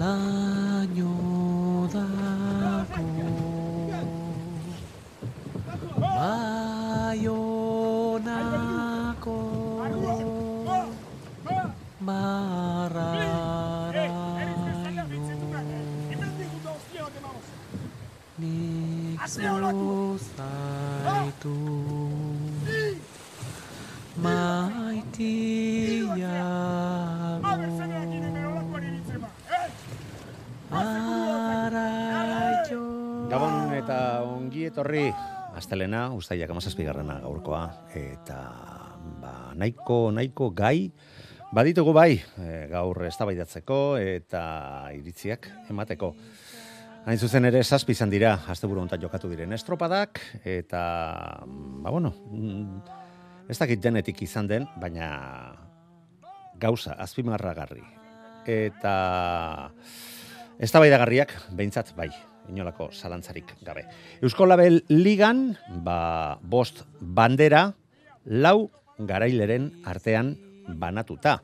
laino dako baionako marraraino nik zuzaitu maitiago araio Gabon eta ongi etorri. Astelena, ustaiak amazazpigarrena gaurkoa. Eta ba, nahiko, nahiko gai. Baditugu bai e, gaur eztabaidatzeko eta iritziak emateko. Hain zuzen ere zazpi izan dira asteburu hontan jokatu diren estropadak. Eta ba bueno, mm, ez dakit denetik izan den, baina gauza azpimarragarri. Eta eztabaidagarriak behintzat bai, inolako zalantzarik gabe. Eusko Label Ligan, ba, bost bandera, lau garaileren artean banatuta.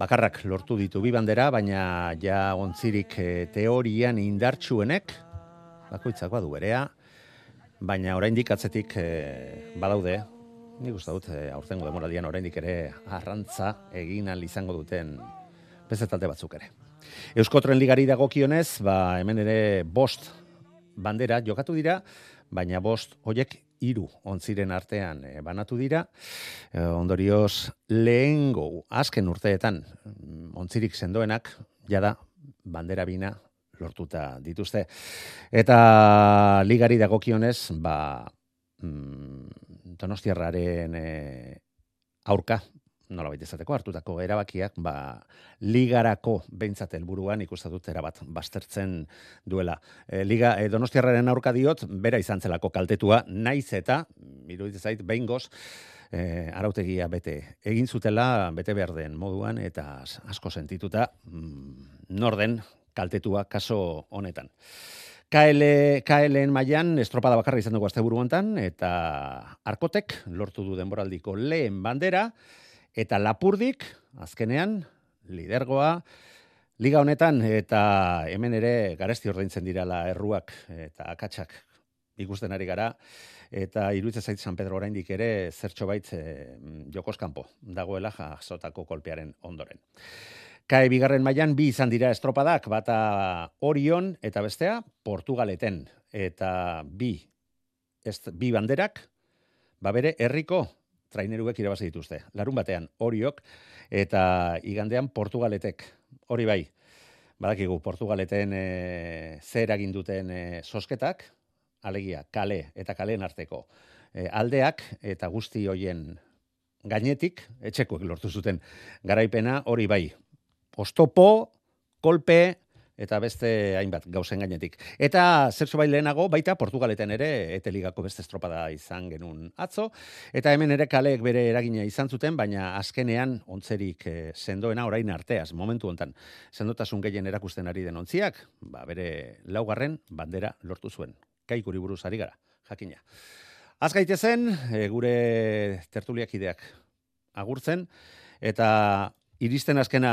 Bakarrak lortu ditu bi bandera, baina ja ontzirik eh, teorian indartsuenek, bakoitzak badu berea, baina oraindik atzetik eh, badaude, nik uste dut eh, aurtengo demoraldian oraindik ere arrantza egin ahal izango duten beste talde batzuk ere. Eusko Tren Ligari dagokionez, ba, hemen ere bost bandera jokatu dira, baina bost hoiek hiru ontziren artean eh, banatu dira. Eh, ondorioz lehengo azken urteetan mm, ontzirik sendoenak jada bandera bina lortuta dituzte. Eta ligari dagokionez, ba, mm, donostiarraren eh, aurka nola baita izateko hartutako erabakiak, ba, ligarako behintzat helburuan ikusten dut erabat baztertzen duela. E, Liga e, Donostiarraren aurka diot, bera izan zelako kaltetua, naiz eta, iruditzen zait, behingoz, e, arautegia bete egin zutela, bete behar den moduan, eta asko sentituta, mm, norden kaltetua kaso honetan. KL, KLen mailan estropada bakarra izan dugu asteburu hontan eta Arkotek lortu du denboraldiko lehen bandera eta Lapurdik azkenean lidergoa liga honetan eta hemen ere garesti ordaintzen dirala erruak eta akatsak ikusten ari gara eta iruditzen zait San Pedro oraindik ere zertxo bait e, jokos kanpo dagoela jasotako kolpearen ondoren. Kae bigarren mailan bi izan dira estropadak, bata Orion eta bestea Portugaleten eta bi ez, bi banderak ba bere herriko traineruek irabazi dituzte. Larun batean Oriok eta igandean Portugaletek. Hori bai. Badakigu Portugaleten e, zer egin duten e, sosketak, alegia kale eta kaleen arteko e, aldeak eta guzti hoien gainetik etxekoek lortu zuten garaipena hori bai ostopo, kolpe, eta beste hainbat gauzen gainetik. Eta zertxo bai lehenago, baita Portugaleten ere, eteligako beste estropada izan genuen atzo, eta hemen ere kaleek bere eragina izan zuten, baina azkenean ontzerik e, sendoena orain arteaz, momentu hontan, sendotasun gehien erakusten ari den ontziak, ba, bere laugarren bandera lortu zuen. Kaikuri buruz ari gara, jakina. Az gaitezen, e, gure tertuliak ideak agurtzen, eta iristen azkena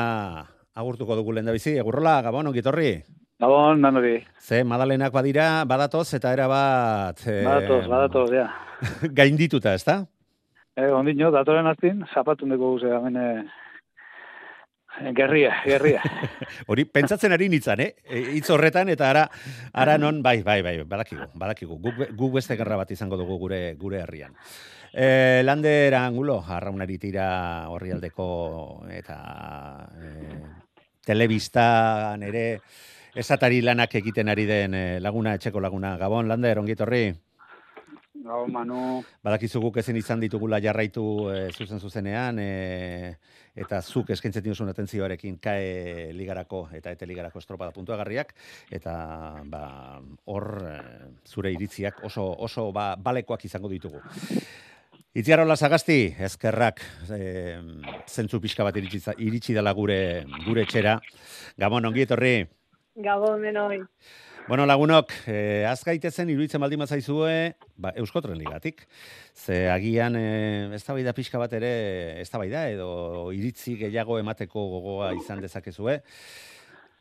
agurtuko dugu lehen da bizi. Egurrola, Gabon, ongitorri? Gabon, nanori. Ze, madalenak badira, badatoz, eta era bat... Eh, badatoz, badatoz, ja. gaindituta, ez da? Eh, ondino, datoren hartin, zapatun dugu guze, hemen, gerria, gerria. Hori, pentsatzen ari nintzen, eh? E, hitz horretan, eta ara, ara non, bai, bai, bai, badakigu, badakigu. Guk, guk beste gerra bat izango dugu gure gure herrian. Eh, Lander Angulo, arraunari tira horri aldeko, eta eh, telebistan ere esatari lanak egiten ari den eh, laguna, etxeko laguna. Gabon, Lander, ongitorri? Gabon, Manu. Badakizu guk ezin izan ditugula jarraitu e, zuzen zuzenean, e, eta zuk eskaintzen duzun atentzioarekin kae ligarako eta ete ligarako estropada puntuagarriak, eta ba, hor e, zure iritziak oso, oso ba, balekoak izango ditugu. Itziarola Sagasti, ezkerrak e, zentzu pixka bat iritsi, iritsi dela gure gure etxera. Gabon, ongi etorri. Gabon denoi. Bueno, lagunok, eh, az gaitezen iruditzen baldin bazaizue, ba, Euskotren ligatik. Ze agian eh, eztabaida pixka bat ere, eztabaida edo iritzi gehiago emateko gogoa izan dezakezue.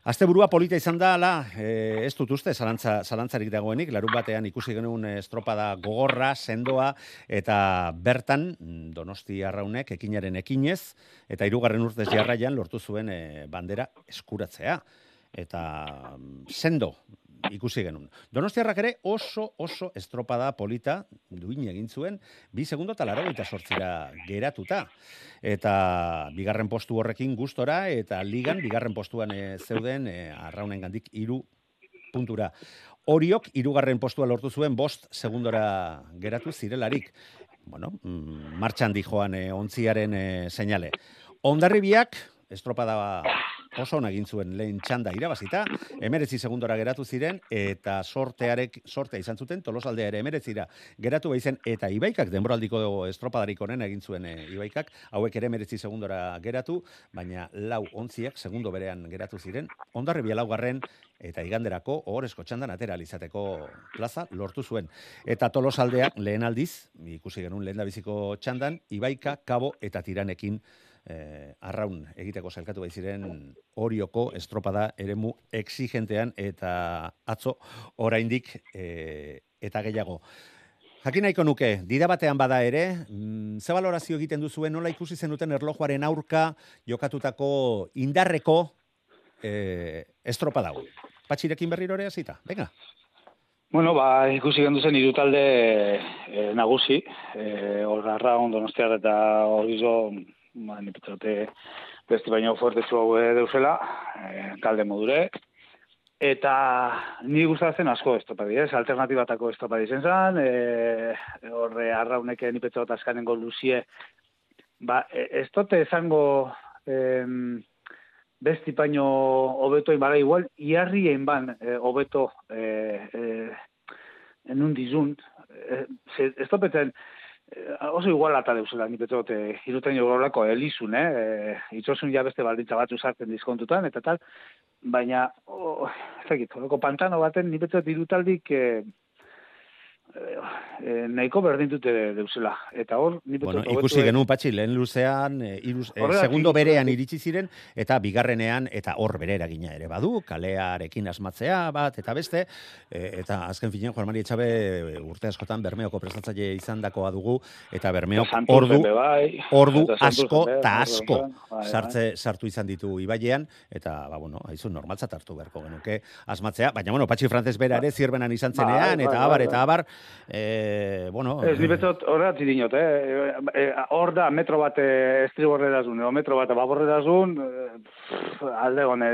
Asteburua polita izan da, ala, eh, ez dut uste, zalantza, zalantzarik dagoenik, larun batean ikusi genuen estropada gogorra, sendoa, eta bertan, mm, donosti arraunek, ekinaren ekinez, eta hirugarren urtez jarraian lortu zuen eh, bandera eskuratzea. Eta mm, sendo ikusi genuen. Donostiarrak ere oso, oso estropada polita duin egin zuen, bi segundo eta laro sortzira geratuta. Eta bigarren postu horrekin gustora eta ligan bigarren postuan eh, zeuden e, arraunen gandik iru puntura. Oriok hirugarren postua lortu zuen bost segundora geratu zirelarik. Bueno, mm, martxan di joan e, ontziaren e, seinale. Ondarribiak estropada oso ona egin zuen lehen txanda irabazita, emeretzi segundora geratu ziren, eta sortearek, sortea izan zuten, tolosaldea ere emeretzira geratu baizen, eta ibaikak, denboraldiko estropadarik onena egin zuen e, ibaikak, hauek ere emeretzi segundora geratu, baina lau ontziak segundo berean geratu ziren, ondarribia laugarren, eta iganderako ohorezko txandan atera alizateko plaza lortu zuen. Eta tolosaldeak lehen aldiz, ikusi genuen lehen biziko txandan, ibaika, kabo eta tiranekin eh, arraun egiteko zailkatu bai ziren orioko estropada eremu exigentean eta atzo oraindik eh, eta gehiago. Jakin nahiko nuke, dida batean bada ere, mm, ze valorazio egiten duzuen nola ikusi zenuten erlojuaren aurka jokatutako indarreko eh, hau. Patxirekin berriro ere hasita. Venga. Bueno, ba, ikusi gendu zen hiru talde e, nagusi, e, horra donostiar eta horizo, ba, nipetzote besti baino fuertezu hau deusela, e, talde modure, eta ni gustatzen asko estopadi, ez? Alternatibatako estopadi zen zen, e, horre arraunek nipetzot askanengo luzie, ba, e, ez tote esango em, besti paino hobeto bada igual, iarrien ban eh, hobeto eh, eh, enun dizun, eh, ze, ez topeten, eh, oso igual eta deusela, ni betot, eh, iruten jogorlako elizun, eh, eh, itxosun ja beste baldintza bat usartzen diskontutan, eta tal, baina, oh, ez dakit, pantano baten, ni betot irutaldik, eh, eh, nahiko berdin dute deusela. Eta hor, ni betot, Bueno, ikusi genuen patxi, lehen luzean, e, iruz, e, Horregatik, segundo berean iritsi ziren, eta bigarrenean, eta hor bere eragina ere badu, kalearekin asmatzea bat, eta beste, e, eta azken finean, Juan Mari Etxabe e, urte askotan Bermeoko prestatzaile izan dakoa dugu, eta Bermeok ordu, bai, ordu asko eta asko bai, bai. sartze, sartu izan ditu ibailean, eta, ba, bueno, haizu normaltzat hartu beharko genuke asmatzea, baina, bueno, Patxi Frances bera ere zirbenan izan zenean, eta abar, eta abar, e, bueno, Ez, ni betot horregat dinot, eh? E, e, Hor da, metro bat eh, estriborre dazun, edo metro bat baborre dazun, eh, alde gone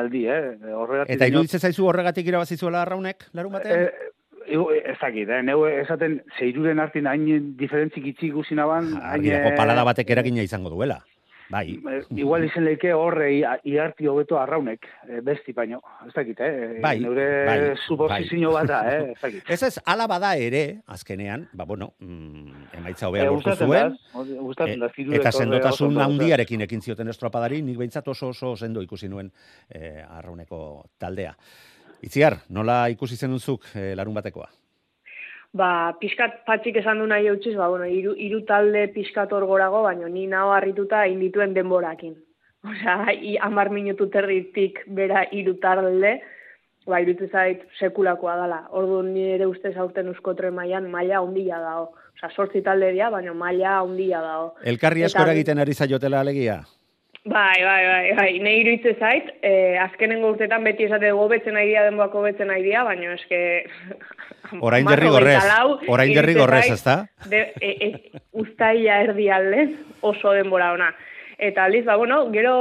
aldi, eh? Horregat Eta iruditzen zaizu horregatik irabazi zuela arraunek, larun batean? Eh, igu- ez dakit, eh? Neu esaten zeiruren artin hain diferentzik itxi ikusi naban, Argi dago palada batek eragina izango duela. Bai, Eh, Igual izen leike horre i- iarti hobeto arraunek, eh, besti baino. Ez dakit, eh? Bai, Neure bai, suposizio bat da, eh? Ez dakit. Ez ez, ala bada ere, azkenean, ba, bueno, mm, emaitza hobea Eh, lortu zuen, gustatzen da, e, eta sendotasun handiarekin ekin zioten estropadari, nik behintzat oso oso sendo ikusi nuen e, arrauneko taldea. Itziar, nola ikusi zenunzuk e, larun batekoa? Ba, pixkat patxik esan du nahi eutxiz, ba, bueno, iru, iru talde pixkat hor gorago, baina ni naho harrituta indituen denborakin. Osea, i, amar minutu territik bera iru talde, ba, irutu zait sekulakoa dela. Ordu nire ustez aurten euskotre mailan maila handia dago. Osea, sortzi talde dira, baina maila handia dago. Elkarri eskora egiten ari zaiotela alegia? Bai, bai, bai, bai. Ne iruditzen zait, eh, azkenengo urtetan beti esate gobetzen nahi dira, denboak hobetzen nahi dira, baina eske... Orain hogeita lau, orain iruditzen derrigorrez, zait, ezta? De, e, e, ustaia erdi aldez oso denbora ona. Eta aldiz, ba, bueno, gero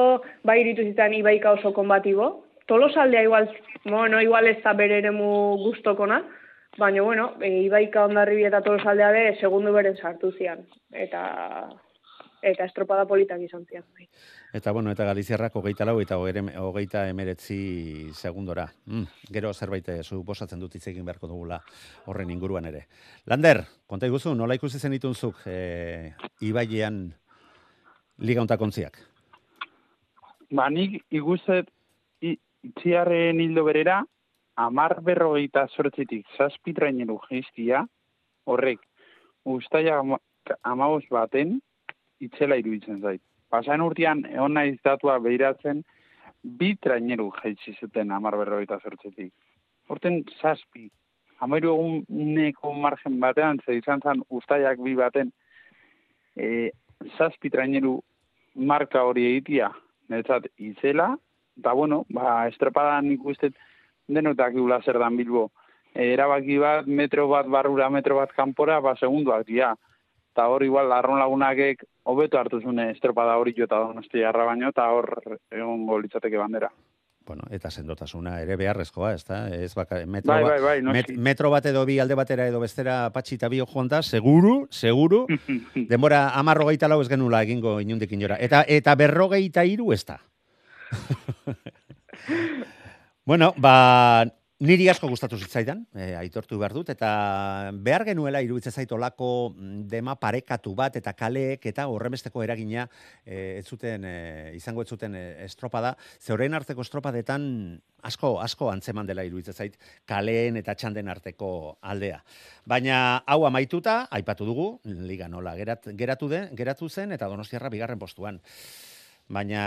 bai iritu zitan ibaika oso konbatibo. Tolosaldea igual, bueno, igual ez da bere eremu gustokona, Baina, bueno, e, Ibaika ondarribi eta tolosaldea be, segundu beren sartu zian. Eta eta estropada politak izan zian. bai. Eta bueno, eta Galiziarrak hogeita lau eta hogeita emeretzi segundora. Mm, gero zerbait eh, suposatzen dut hitz egin beharko dugula horren inguruan ere. Lander, konta iguzu, nola ikusi zen itunzuk e, Ibailean liga ontakontziak? Ba, nik iguzet itziarren hildo berera, amar berrogeita sortzitik zazpitraineru geizkia, horrek, ustaia amabos baten, itzela iruditzen zait. Pasaen urtean, egon naiz datua behiratzen, bi traineru jaitsi zuten amar berrogeita sortzitik. Horten zazpi. Hamairu eguneko margen batean, ze izan zen ustaiak bi baten, e, zazpi traineru marka hori egitia, netzat izela, eta bueno, ba, estropadan ikustet denotak gula zer dan Bilbo. E, erabaki bat, metro bat barrura, metro bat kanpora, ba, segunduak dira. Eta hor igual, arron lagunakek hobeto hartu zune estropada hori jo eta donosti jarra baino, eta hor egon litzateke bandera. Bueno, eta sendotasuna ere beharrezkoa, ez da? Ez baka, metro, Bai, ba- bai, bai, met, metro bat edo bi alde batera edo bestera patxi eta bio joan da, seguru, seguru, denbora amarrogeita lau ez genula egingo inundik inora. Eta, eta berrogeita iru ez da. bueno, ba, niri asko gustatu zitzaidan, e, aitortu behar dut, eta behar genuela iruditzen zait olako mm, dema parekatu bat eta kaleek eta horremesteko eragina e, ez zuten, e, izango ez zuten e, estropada, ze orain arteko estropadetan asko, asko antzeman dela iruditzen zait kaleen eta txanden arteko aldea. Baina hau amaituta, aipatu dugu, liga nola gerat, geratu, den, geratu zen eta donostiarra bigarren postuan. Baina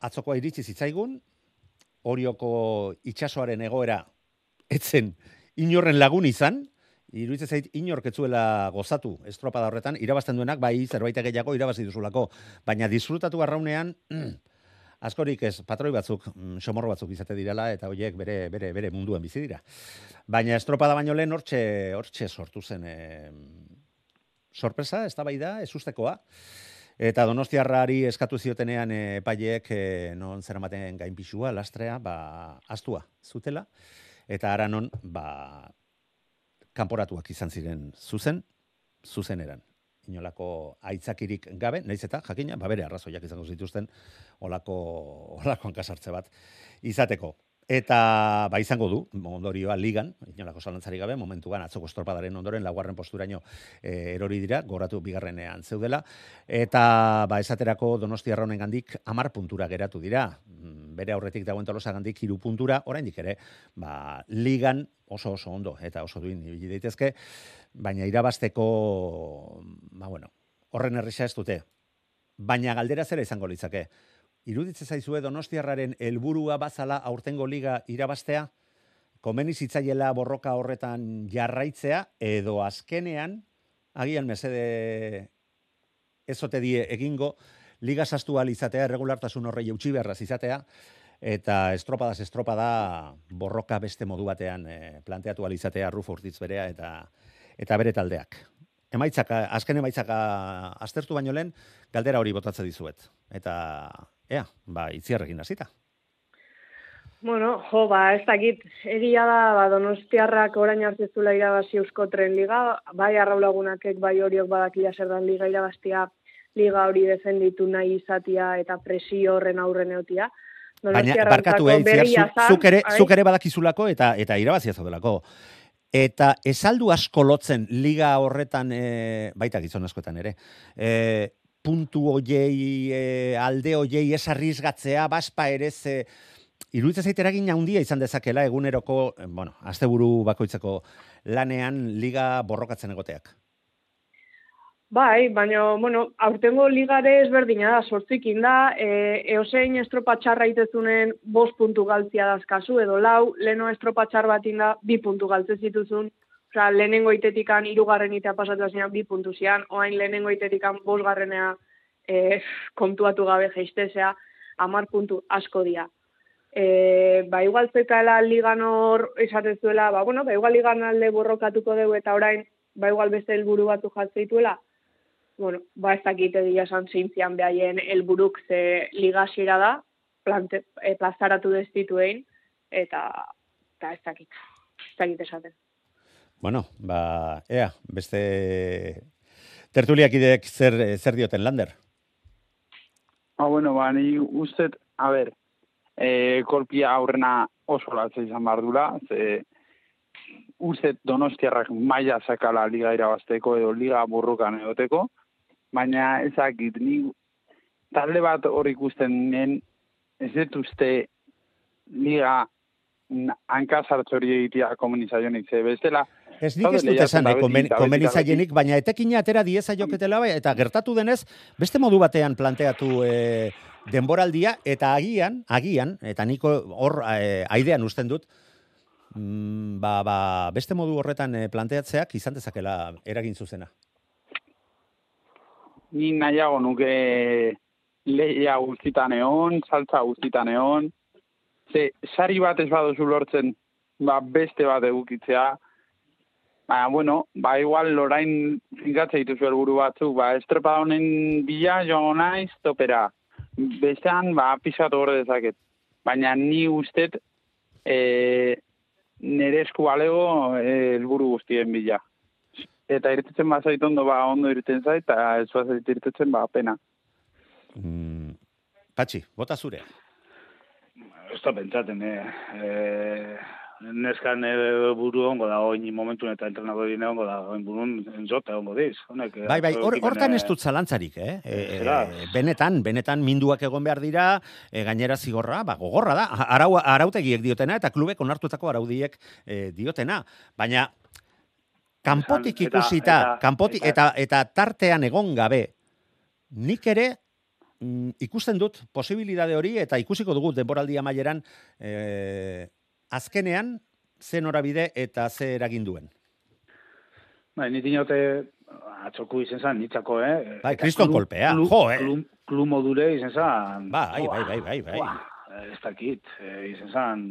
atzokoa iritsi zitzaigun, Orioko itsasoaren egoera etzen inorren lagun izan, iruditzen zait inork ez zuela gozatu estropada horretan, irabazten duenak bai zerbait gehiago irabazi duzulako, baina disfrutatu arraunean askorik ez patroi batzuk, mm, somorro batzuk izate direla eta hoiek bere bere bere munduan bizi dira. Baina estropada baino lehen hortxe hortxe sortu zen eh, sorpresa, eztabaida, ezustekoa. Eta Donostiarrari eskatu ziotenean eh, epaileek e, non zeramaten gainpixua, lastrea, ba, astua zutela. Eta ara non, ba, kanporatuak izan ziren zuzen, zuzeneran. Inolako aitzakirik gabe, naiz eta jakina, ba bere arrazoiak izango zituzten olako, olako hankasartze bat izateko. Eta ba izango du, ondorioa ligan, inolako zalantzari gabe, momentuan atzoko estropadaren ondoren laugarren posturaino e, erori dira, goratu bigarrenean zeudela, eta ba esaterako Donostia gandik amar puntura geratu dira. Mm, Bere aurretik dagoen tolosa gandik hiru puntura, oraindik ere, ba, ligan oso oso ondo eta oso duin ibili daitezke, baina irabasteko, ba bueno, horren erresa ez dute. Baina galdera zera izango litzake. Iruditzen zaizue Donostiarraren helburua bazala aurtengo liga irabastea? Komeni zitzaiela borroka horretan jarraitzea edo azkenean agian mesede ezote die egingo liga sastu izatea, erregulartasun horrei eutxi beharraz izatea, eta estropadas estropada borroka beste modu batean eh, planteatu ahal izatea Rufo Urtitz berea eta eta bere taldeak. Emaitzaka, azken emaitzaka aztertu baino lehen, galdera hori botatze dizuet. Eta, ea, ba, itziarrekin hasita. Bueno, jo, ba, ez dakit, egia da, ba, donostiarrak orain arte zula irabazi eusko tren liga, bai arraulagunakek, bai horiok badakila zer dan liga irabaztia, liga hori defenditu nahi izatia eta presio horren aurren eotia. Baina, barkatu, eh, itziar, zu, zuk, ere, zuk ere badakizulako eta eta irabazia zaudelako. Eta esaldu asko lotzen liga horretan, e, baita gizon askoetan ere, e, puntu hoiei, e, alde hoiei esarrizgatzea, baspa ere ze, iruditzen zait eragin handia izan dezakela eguneroko, eh, bueno, asteburu bakoitzeko lanean liga borrokatzen egoteak. Bai, baina, bueno, aurtengo ligare ezberdina da, sortzikin da, e, eosein estropa txarra itezunen bost puntu galtzia dazkazu, edo lau, leno estropa txar bat inda, bi puntu galtze zituzun, Osea, lehenengo itetikan irugarren itea pasatu zian bi puntu zian, oain lehenengo itetikan bosgarrenea e, kontuatu gabe geistezea, amar puntu asko dia. E, ba, igual zekaela ligan hor esatezuela, ba, bueno, ba, igual ligan alde borrokatuko dugu eta orain, ba, igual beste helburu batu jatzeituela, bueno, ba, ez dakite dira esan zintzian behaien helburuk ze ligasiera da, plante, e, plazaratu destituein, eta, eta ez dakit, ez dakit esaten. Bueno, ba, ea, beste tertuliakideek zer, zer dioten lander. Ah, bueno, ba, ni ustet, a ber, e, kolpia aurrena oso latza izan behar dula, ze ustet donostiarrak maila sakala liga irabazteko edo liga burrukan egoteko, baina ezakit, ni talde bat hor ikusten nien, ez dut uste liga hankasartz hori egitea komunizaionik, ze bestela, Ez nik ez dut esan, eh, komen, komenizaienik, baina etekina atera dieza joketela bai, eta gertatu denez, beste modu batean planteatu e, denboraldia, eta agian, agian, eta niko hor e, aidean usten dut, mm, ba, ba, beste modu horretan e, planteatzeak izan dezakela eragin zuzena. Ni nahiago nuke lehia guztitan egon, saltza guztitan egon, ze sari bat ez baduzu lortzen, ba, beste bat egukitzea, Baina, bueno, ba, igual, lorain finkatze dituzu helburu batzuk, ba, estrepa honen bila, joan naiz, topera. Bestean, ba, pixatu horre dezaket. Baina ni ustet, e, nire esku balego e, helburu guztien bila. Eta irtetzen ba zait ondo, ba, ondo irten zait, eta ez zait irtetzen, ba, pena. Mm, patxi, bota zure. Ez da pentsaten, eh. eh neskan e, buru ongo da, oin momentu eta entrenador dine ongo da, oin burun enzote ongo diz. Honek, bai, bai, or, hortan ez dut zalantzarik, eh? E, e, benetan, benetan minduak egon behar dira, e, gainera zigorra, ba, gogorra da, arau, arautegiek diotena, eta klubek onartutako araudiek e, diotena. Baina, kanpotik ikusita, eta, kanpotik, eta, eta, tartean egon gabe, nik ere, mm, ikusten dut posibilitate hori eta ikusiko dugu denboraldia maileran eh, azkenean ze norabide eta ze eragin duen. Bai, ni dinote atxoku izen zan, nitzako, eh? Bai, kriston kolpea, jo, eh? Klub, modure izen zan. Bai, bai, bai, bai, bai. Ez dakit, eh, izen zan,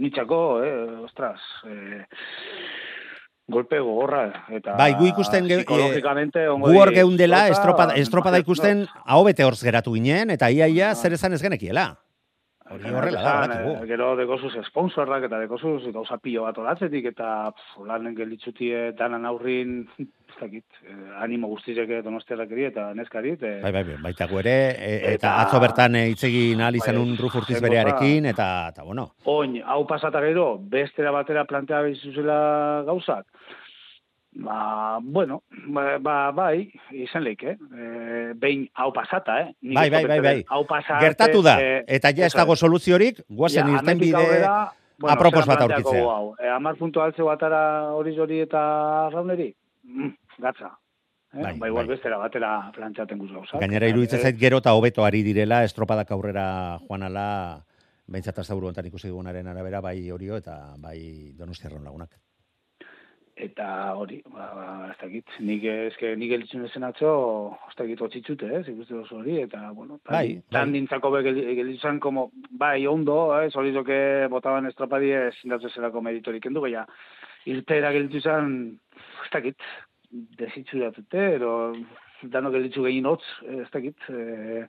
nitzako, eh? Ostras, eh, golpe gogorra eta bai gu ikusten ge, eh, gu hor geundela estropada estropada ikusten hau bete horz geratu ginen eta iaia zer esan ez genekiela Hori horrela da. Eh, gero dekosuz sponsorrak eta dekosuz gauza pio bat olatzetik eta fulanen gelitzutie danan aurrin ez dakit, eh, animo guztizek donostiarrak eri eta neskari. Eh. Bai, bai, bai, baita ere, e, eta, eta atzo bertan itzegin ahal izan bai, un rufurtiz berearekin, eta, eta bueno. Oin, hau pasata gero, bestera batera plantea bizuzela gauzak, Ba, bueno, ba, ba, bai, izan leik, eh? E, behin hau pasata, eh? Nik bai, bai, bai, bai. Hau pasate, Gertatu da, eh, eta ja ez dago soluziorik, guazen ja, irten bide bueno, apropos bat aurkitzea. E, amar puntu altze batara hori hori eta rauneri, mm, gatza. Eh? Bai, ba, igual bai. bestera batera plantxaten guz gauzak. Gainera iruditzen zait gero eta hobeto ari direla, estropadak aurrera joanala, behintzat azaburu ontan ikusi dugunaren arabera, bai horio eta bai donostiarron lagunak eta hori, ba, ba, ez dakit, nik ezke, nik elitzen ezen atzo, ez dakit, otzitzute, ez, ikuste oso hori, eta, bueno, tan, bai, tan bai. dintzako be gelitzen, como, bai, ondo, ez, hori doke botaban estropadi ez indatzen zelako meditorik endu, baina, irtera gelitu zen, ez dakit, desitzu datute, ero, dano gelitzu gehin hotz, ez dakit, e,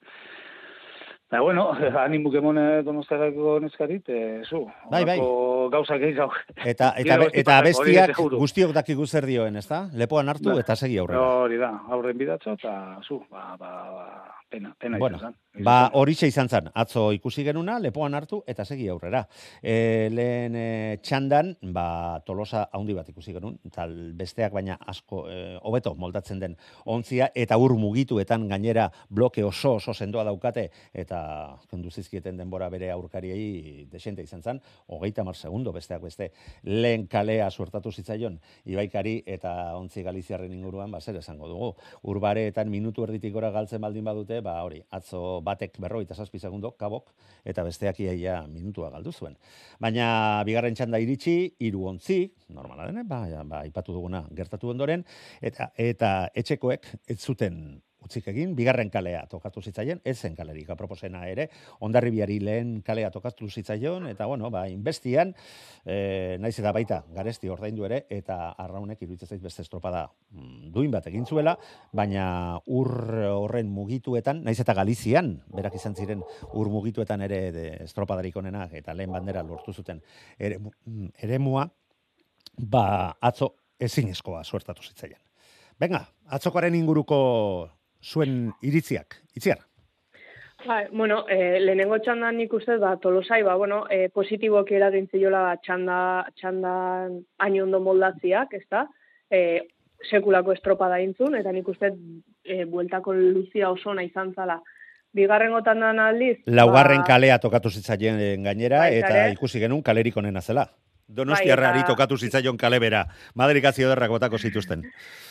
Ba, bueno, animu kemone donostarako neskarit, eh, zu. Bai, bai. Gauza gehiago. Eta, eta, eta bestiak guztiok dakigu zer dioen, ez da? Lepoan hartu ba. eta segi aurrera. Hori da, aurren bidatzo, eta zu, ba, ba, ba, pena, pena bueno, izan Ba, hori izan zen, atzo ikusi genuna, lepoan hartu eta segi aurrera. E, lehen e, txandan, ba, tolosa haundi bat ikusi genuen, tal besteak baina asko, e, hobeto moldatzen den ontzia, eta ur mugituetan gainera bloke oso oso sendoa daukate, eta kendu zizkieten denbora bere aurkariei desente izan zen, hogeita mar segundo besteak beste, lehen kalea suertatu zitzaion, ibaikari eta ontzi galiziarren inguruan, ba, zer esango dugu. Urbareetan minutu erditikora galtzen baldin badute, ba, hori, atzo batek berroita zazpi segundo, kabok, eta besteak iaia minutua galdu zuen. Baina, bigarren txanda iritsi, hiru ontzi, normala dene, ba, ba, ipatu duguna gertatu ondoren, eta, eta etxekoek ez zuten utzik egin, bigarren kalea tokatu zitzaien, ez zen kalerik aproposena ere, ondarribiari lehen kalea tokatu zitzaion, eta bueno, ba, inbestian, e, naiz eta baita, garesti ordaindu ere, eta arraunek iruditzen zait beste estropada mm, duin bat egin zuela, baina ur horren mugituetan, naiz eta Galizian, berak izan ziren ur mugituetan ere de estropadarik onenak, eta lehen bandera lortu zuten ere, mm, ere mua, ba, atzo ezinezkoa suertatu zitzaien. Venga, atzokoaren inguruko zuen iritziak, itziar. Ba, bueno, e, lehenengo txandan nik uste, ba, tolosai, ba, bueno, e, positiboki eragin ziola ba, txanda, txandan hain ondo moldatziak, ez da? E, sekulako estropada intzun, eta nik uste, e, bueltako luzia oso nahi izan zala. Bigarren gotan aldiz... Laugarren kalea tokatu zitzaien gainera, Baita eta ikusi genuen kalerik onena zela. Donostiarrari Bai, tokatu zitzaion kale bera. Madrikazio derrak botako zituzten.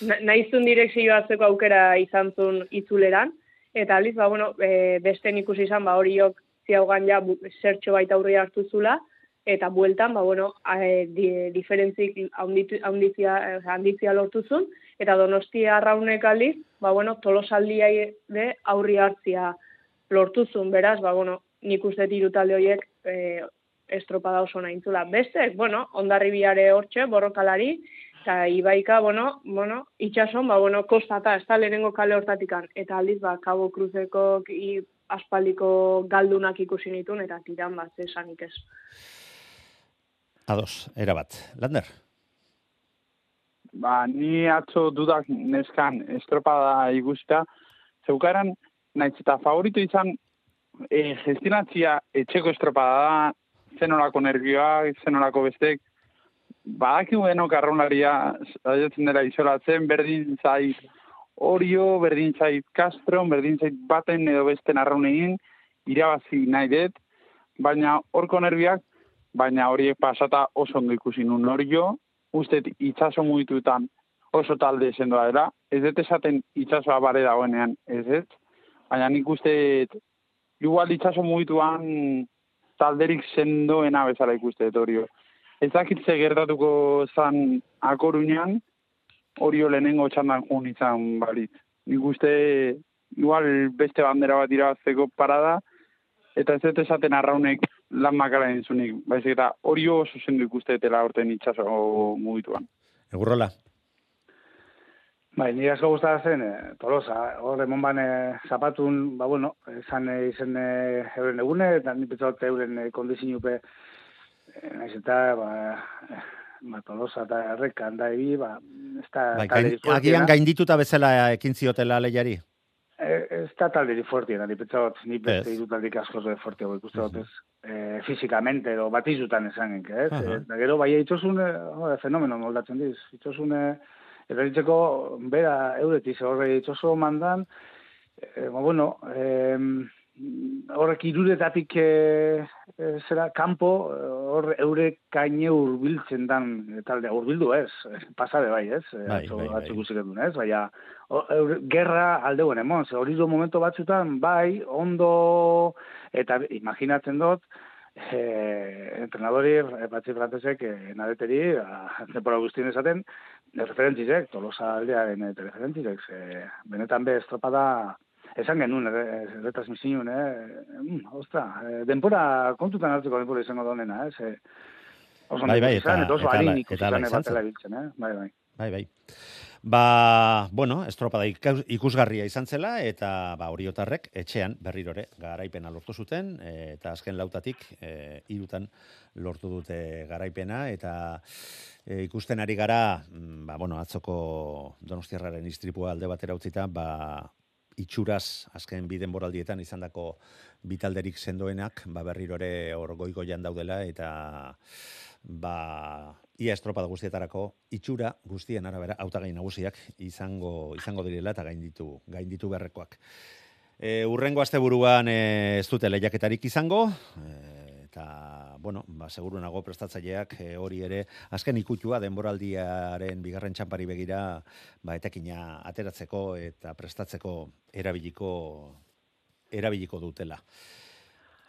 Na, naizun direkzio hartzeko aukera izan zuen itzuleran, eta aliz, ba, bueno, e, beste ikusi izan, ba, horiok ziaugan ja zertxo baita aurre hartu zula, eta bueltan, ba, bueno, a, e, di, diferentzik eh, handitzia lortu zuen, eta donostia arraunek aliz, ba, bueno, tolosaldia de aurri hartzia lortu zuen, beraz, ba, bueno, nik uste hiru talde horiek e, estropada oso nahintzula. Beste, bueno, ondarribiare hortxe, borrokalari, eta ibaika, bueno, bueno, itxason, ba, bueno, kostata, ez da lehenengo kale hortatikan, eta aldiz, ba, Kabo Cruzeko i, aspaldiko galdunak ikusi nituen, eta tiran bat, esanik ez. Ados, erabat. Lander, Ba, ni atzo dudak neskan estropada ikusita, zeukaran, naiz eta favorito izan, e, gestionatzia etxeko estropada da, zenolako nervioak, zenolako bestek, badakigu denok arraunaria saiatzen dela isolatzen, berdin zait Orio, berdin zait Castro, berdin zait baten edo besten arraunegin, irabazi nahi dut, baina horko nerviak, baina horiek pasata oso ondo ikusi nun Orio, uste itxaso mugitutan oso talde sendoa dela, ez dut esaten itxasoa bare dagoenean, ez ez, baina nik uste igual itxaso mugituan talderik sendoena bezala ikuste dut Orio. Ez dakit ze gertatuko zan akorunean, Orio lehenengo txandan jun izan balit. Nik uste igual beste bandera bat irabazteko parada, eta ez dut esaten arraunek lan makala entzunik, baizik eta Orio oso sendo ikuste dutela orten itxaso mugituan. egurrola. Bai, nire asko guztara zen, e, tolosa, hor emon bane zapatun, ba, bueno, esan e, izen e, euren egune, eta ni petzot euren e, kondizinupe, e, naiz eta, ba, e, ba, tolosa eta erreka handa ebi, ba, ez da Bai, gain, agian gaindituta bezala ekin ziotela lehiari. E, ez da talde fuertien, ni petzot, ni beste Ez. hiru taldik asko ze fuertego ikuste dut, ez? E, fizikamente, edo bat izutan esan, ez? Aha. E, eta gero, bai, itxosun, e, fenomeno moldatzen diz. Itxosun, e, eta ditzeko, bera, euretiz, horre itxoso mandan, e, ba, bueno, e, horrek irudetatik e, e, zera, kanpo, hor eurek kaine urbiltzen dan e, talde, urbildu ez, pasade bai, ez? E, Bai, atzo- bai, bai. atzo genuen, ez? Baina, gerra aldeuen emon, ze hori do momento batzutan, bai, ondo, eta imaginatzen dut, eh, entrenadori, eh, patxi frantesek, eh, nadeteri, a, tempora guztien esaten, referentzizek, tolosa aldearen referentzizek, ze, benetan be estropada, esan genuen, erretransmisioen, eh, mm, ostra, denpora, kontutan hartzeko denpora izango donena, eh, ze, oso Bai, bai, ondo izan, eta- eta oso eta harin ala- ikusi eta ala izan izan Ba, bueno, estropada ikus- ikusgarria izan zela, eta ba, oriotarrek etxean berrirore garaipena lortu zuten, e, eta azken lautatik e, irutan lortu dute garaipena, eta e, ikusten ari gara, mm, ba, bueno, atzoko donostiarraren istripua alde batera utzita, ba, itxuraz azken bi denboraldietan izandako bitalderik sendoenak, ba, berrirore hor goigoian daudela, eta ba, ia estropada guztietarako itxura guztien arabera hautagai nagusiak izango izango direla eta gainditu gainditu beharrekoak. E, urrengo asteburuan e, ez dute lehiaketarik izango, e, eta, bueno, ba, seguru nago prestatzaileak e, hori ere, azken ikutua denboraldiaren bigarren txampari begira, ba, etekina ateratzeko eta prestatzeko erabiliko erabiliko dutela.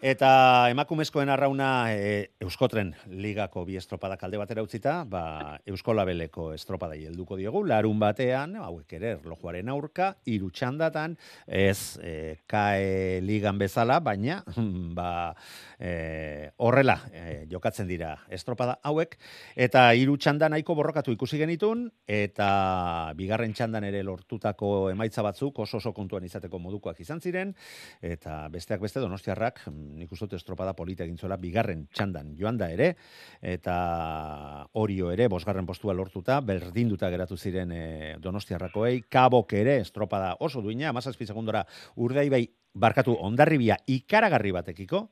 Eta emakumezkoen arrauna e, Euskotren ligako bi estropadak alde batera utzita, ba, Euskolabeleko estropadai helduko diogu, larun batean, hauek ere erlojuaren aurka, hiru txandatan, ez e, KE ligan bezala, baina ba, e, horrela e, jokatzen dira estropada hauek, eta hiru txanda nahiko borrokatu ikusi genitun, eta bigarren txandan ere lortutako emaitza batzuk oso oso kontuan izateko modukoak izan ziren, eta besteak beste donostiarrak mm, nik uste estropada polita egin zuela, bigarren txandan joan da ere, eta orio ere, bosgarren postua lortuta, berdinduta geratu ziren e, donostiarrakoei, kabok ere estropada oso duina, amazazpi segundora urdei bai barkatu ondarribia ikaragarri batekiko,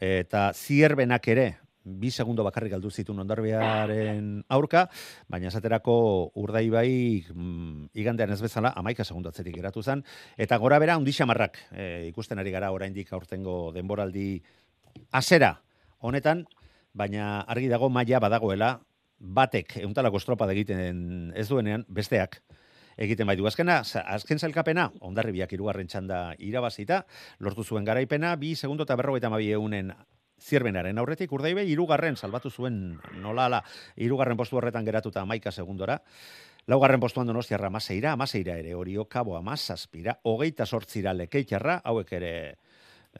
eta zierbenak ere, bi segundo bakarrik galdu zituen ondarbiaren aurka, baina esaterako urdai bai mm, igandean ez bezala amaika segundo atzetik geratu zen, eta gora bera undi xamarrak e, ikusten ari gara oraindik aurtengo denboraldi azera honetan, baina argi dago maila badagoela batek euntalako estropa egiten ez duenean besteak egiten baitu. Azkena, azken zailkapena, ondarribiak irugarren txanda irabazita, lortu zuen garaipena, bi segundo eta berrogeita mabi eunen zierbenaren aurretik urdaibe hirugarren salbatu zuen nolala hirugarren postu horretan geratuta amaika segundora. Laugarren postuan donostiarra amaseira, amaseira ere hori okabo amazazpira, hogeita sortzira lekeitxarra, hauek ere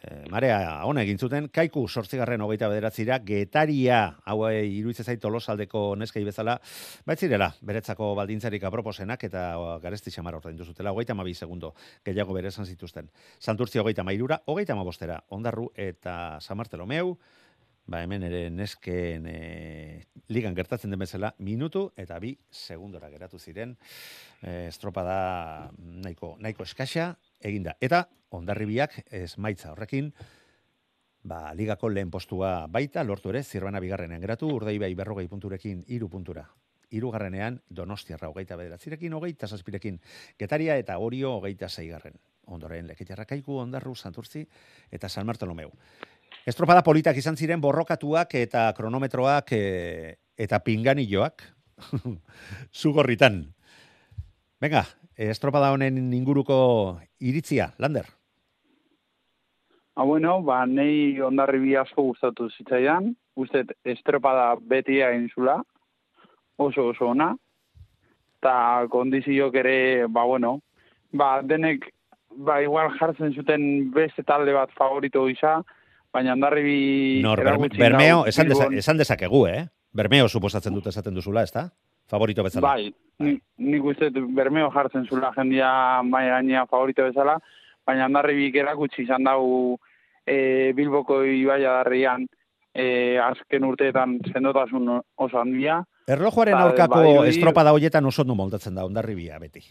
e, marea hona egin zuten, kaiku sortzigarren hogeita bederatzira, getaria, hau iruitze zait tolosaldeko neskei bezala, baitzirela, beretzako baldintzarik aproposenak eta garesti xamar orta zutela, hogeita mabi segundo gehiago bere esan zituzten. Santurtzi hogeita mairura, hogeita mabostera, ondarru eta samartelomeu, ba hemen ere nesken e, ligan gertatzen den bezala minutu eta bi segundora geratu ziren e, estropada nahiko nahiko eskaxa eginda eta ondarribiak ez maitza horrekin ba ligako lehen postua baita lortu ere zirbana bigarrenean geratu urdaibai berrogei punturekin iru puntura irugarrenean donostiarra hogeita bederatzirekin hogeita zazpirekin getaria eta orio hogeita zeigarren ondoren leketarra kaiku ondarru santurtzi eta san martolomeu Estropada politak izan ziren borrokatuak eta kronometroak e, eta pinganilloak. Zugorritan. Venga, estropada honen inguruko iritzia, Lander. Ah, bueno, ba, nei ondarri bi asko gustatu zitzaidan. Ustet, estropada beti egin zula. Oso oso ona. Ta kondiziok ere, ba, bueno, ba, denek, ba, igual jartzen zuten beste talde bat favorito gisa, baina andarri Nor, Bermeo, esan, desa, esan dezakegu, eh? Bermeo suposatzen dut esaten duzula, ezta? Favorito bezala. Bai, bai. nik uste Bermeo jartzen zula jendia mai gaina favorito bezala, baina andarri erakutsi izan dau e, Bilboko ibaia darrian e, azken urteetan sendotasun oso handia. Erlojuaren aurkako bai, estropa da hoietan oso nu moldatzen da, ondarribia beti.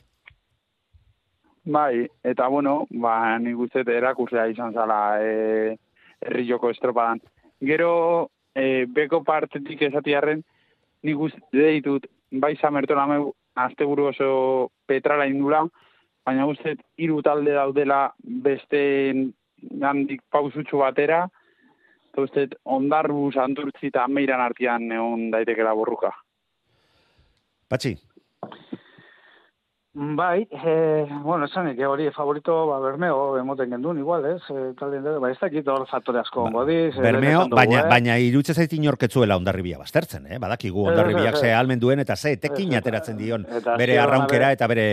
Bai, eta bueno, ba, nik uste erakusea izan zala e, herri joko estropadan. Gero, e, beko partetik esatiarren, nik uste ditut, bai zamertu lameu, azte buru oso petrala indula, baina uste hiru talde daudela beste gandik pausutxu batera, eta uste ondarru santurtzi eta meiran artian egon daitekela borruka. Patxi, Bai, e, bueno, esan nik, hori favorito, ba, Bermeo, emoten gendun, igual, ez? E, talde, ba, ez dakit hor faktore asko ba, diz. Bermeo, baina, eh? baina irutze zait inorketzuela ondarribia baztertzen, eh? Badakigu ondarribiak ze almen duen eta ze tekin ateratzen dion bere arraunkera eta bere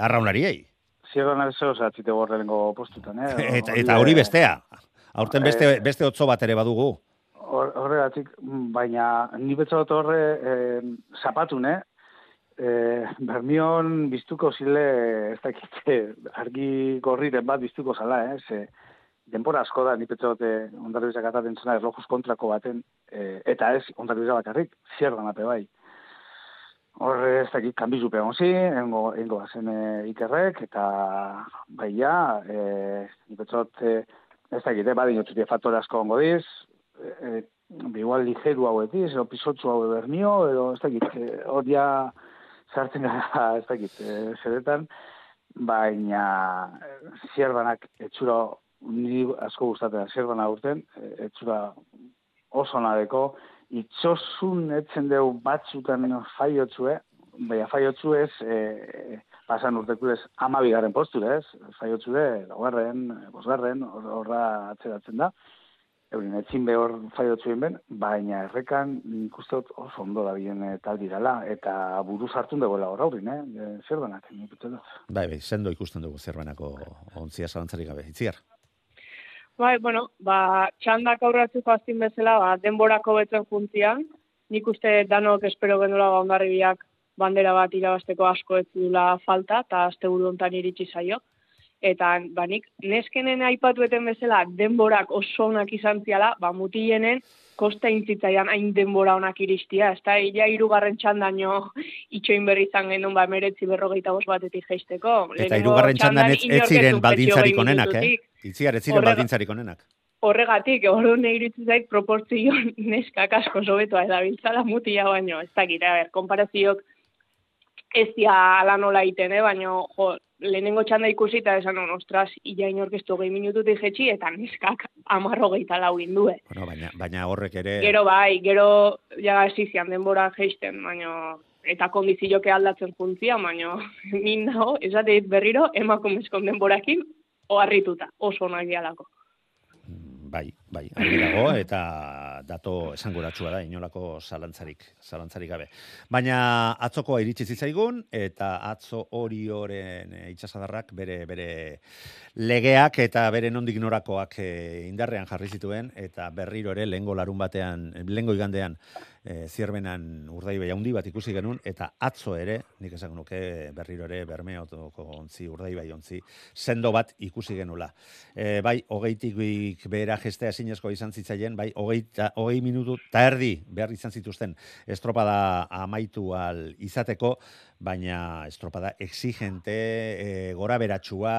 arraunariei. Zierra nahi zeo zatzite gorrengo postutan, eh? eta, eta hori bestea. Aurten beste, beste otzo bat ere badugu. Horregatik, baina ni betzot horre eh, zapatun, eh? Eh, Bermion biztuko zile, ez dakit, argi gorriren bat biztuko zala, eh? Ze, denbora asko da, nipetxote ondarrizak ataten zena erlojuz kontrako baten, eh, eta ez ondarrizak bakarrik, zierdan ape bai. Horre ez dakit, kanbizu pegon zi, engo, engo bazen eh, ikerrek, eta bai ja, eh, nipetxote, ez dakit, eh, badin otzutie faktore asko ongo diz, eh, igual ligeru hau etiz, o pisotzu hau bermio, edo ez dakit, eh, hor ja, sartzen gara, ez dakit, e, zeretan, baina zierbanak etxura, niri asko gustatzen, zierbana urten, e, etxura oso nadeko, itxosun etzen dugu batzutan faiotzue, baina faiotzu ez, e, pasan urteku ez, amabigaren postu ez, faiotzu ez, laugarren, bosgarren, horra atzeratzen da, eurin etzin behor faiotzu ben, baina errekan nik uste oso ondo da bien eh, tal dirala, eta buru sartun dagoela hor aurin, eh? E, zer benak, nik uste dut. Bai, bai, sendo ikusten dugu zer benako ontzia salantzarik gabe, itziar. Bai, bueno, ba, txandak aurratzeko aztin bezala, ba, denborako betzen juntzian, nik uste danok espero gendola ba, ondarri biak bandera bat irabasteko asko ez dula falta, eta azte buru iritsi zaio. Eta banik neskenen aipatueten bezala denborak oso onak izan ziala, ba mutienen kosta intzitzaidan hain denbora onak iristia. Ez da, ila irugarren txandaino itxoin berri izan genuen ba meretzi berrogeita bost batetik geisteko. Eta irugarren txandan ez, ez ziren baldintzarik onenak, eh? Itziar ez ziren baldintzarik onenak. Horregatik, nahi iruditzen zait proportzio neskak asko sobetua edabiltzala mutia baino, ez da gira, ber, konparaziok ez dia ala nola iten, eh? baina jo, lehenengo txanda ikusi eta esan on, ostras, illa inorkestu gehi minututik jetxi, eta neskak amarro gehieta lau indue. Bueno, baina, baina horrek ere... Gero bai, gero jaga zizian denbora geisten, baina eta kondizioke aldatzen funtzia, baina nin nago, esateit berriro, emakumezkon denborakin, oharrituta, oso onak dialako bai, bai, argi dago eta dato esanguratsua da inolako zalantzarik, zalantzarik gabe. Baina atzokoa iritsi zitzaigun eta atzo hori oren e, itsasadarrak bere bere legeak eta bere nondik norakoak e, indarrean jarri zituen eta berriro ere lengo larun batean, lengo igandean e, zierbenan urdaibai handi bat ikusi genuen, eta atzo ere, nik esan nuke berriro ere bermeotoko ontzi, urdaibai ontzi, sendo bat ikusi genula. E, bai, hogeitik behera gestea sinezko izan zitzaien, bai, hogeita, hogei minutu eta erdi behar izan zituzten estropada amaitu al izateko, baina estropada exigente, e, gora beratxua,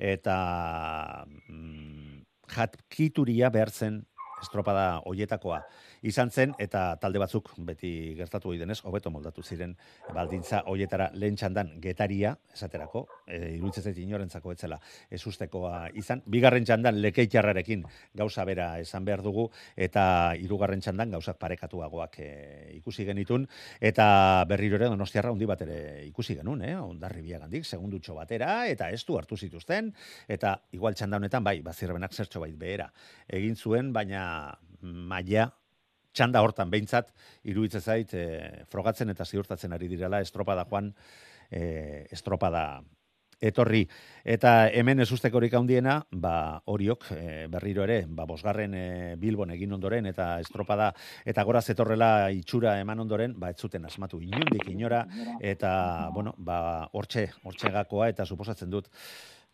eta mm, jatkituria behar estropada hoietakoa izan zen eta talde batzuk beti gertatu ohi denez hobeto moldatu ziren baldintza hoietara lehen txandan getaria esaterako e, iruditzen inorentzako etzela ez ustekoa izan. Bigarren txandan lekeitarrarekin gauza bera esan behar dugu eta hirugarren txandan gauzak parekatuagoak e, ikusi genitun. Eta berriro ere Donostiarra handi bat ere ikusi genun eh Hondarribiagandik segundutxo batera eta ez du hartu zituzten. Eta igual txanda honetan bai bazirbenak zertxo bait behera egin zuen baina maila txanda hortan behintzat, iruditzen zait, e, frogatzen eta ziurtatzen ari direla estropada joan, e, estropada etorri. Eta hemen ez usteko horik handiena, ba, horiok e, berriro ere, ba, bosgarren e, bilbon egin ondoren, eta estropada, eta gora zetorrela itxura eman ondoren, ba, ez zuten asmatu inundik inora, eta, bueno, ba, hortxe, hortxe gakoa, eta suposatzen dut,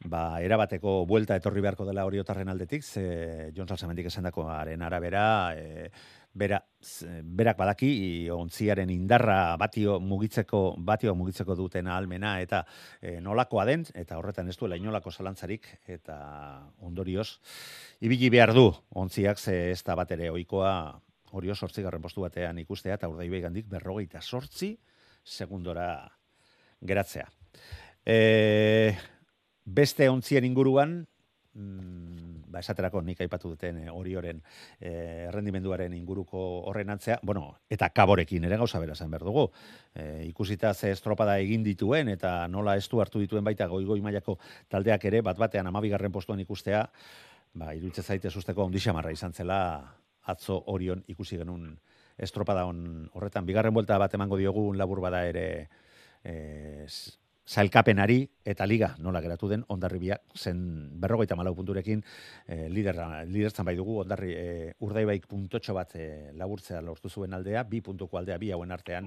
ba, erabateko buelta etorri beharko dela horiotarren aldetik, ze Jon Salsamendik esan dakoaren arabera, e, bera, berak badaki ontziaren indarra batio mugitzeko batio mugitzeko duten ahalmena eta e, nolakoa den eta horretan ez duela inolako zalantzarik eta ondorioz ibili behar du ontziak ze ez da bat ere ohikoa hori garren postu batean ikustea eta urdaibai gandik berrogeita sortzi segundora geratzea. E, beste ontzien inguruan, mm, ba, esaterako nik aipatu duten eh, hori oren eh, errendimenduaren inguruko horren antzea, bueno, eta kaborekin ere gauza bera zen berdugu. E, ikusita ze estropada egin dituen eta nola estu hartu dituen baita goi-goi mailako taldeak ere, bat batean amabigarren postuan ikustea, ba, iruditze zaite susteko ondixamarra izan zela atzo orion ikusi genuen estropada on horretan. Bigarren buelta bat emango diogu labur bada ere eh, zailkapenari eta liga nola geratu den ondarribia zen berrogeita malau punturekin e, liderra, liderzan bai dugu ondarri e, urdaibaik puntotxo bat e, laburtzea lortu zuen aldea, bi puntuko aldea bi hauen artean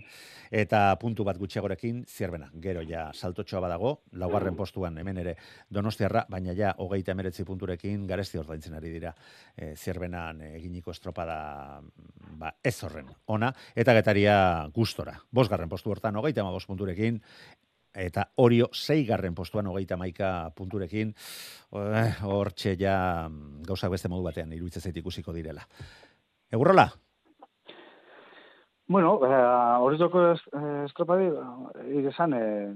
eta puntu bat gutxiagorekin zierbena, gero ja saltotxoa badago, laugarren postuan hemen ere donostiarra, baina ja hogeita emeretzi punturekin garesti ordaintzen ari dira e, zierbenan eginiko estropada ba, ez horren, ona, eta getaria gustora, bosgarren postu hortan hogeita ma punturekin eta orio zeigarren postuan hogeita maika punturekin, eh, hor txe ja mm, gauzak beste modu batean iruditzen zait ikusiko direla. Egurrola? Bueno, hori uh, zoko estropadi, esan, eh,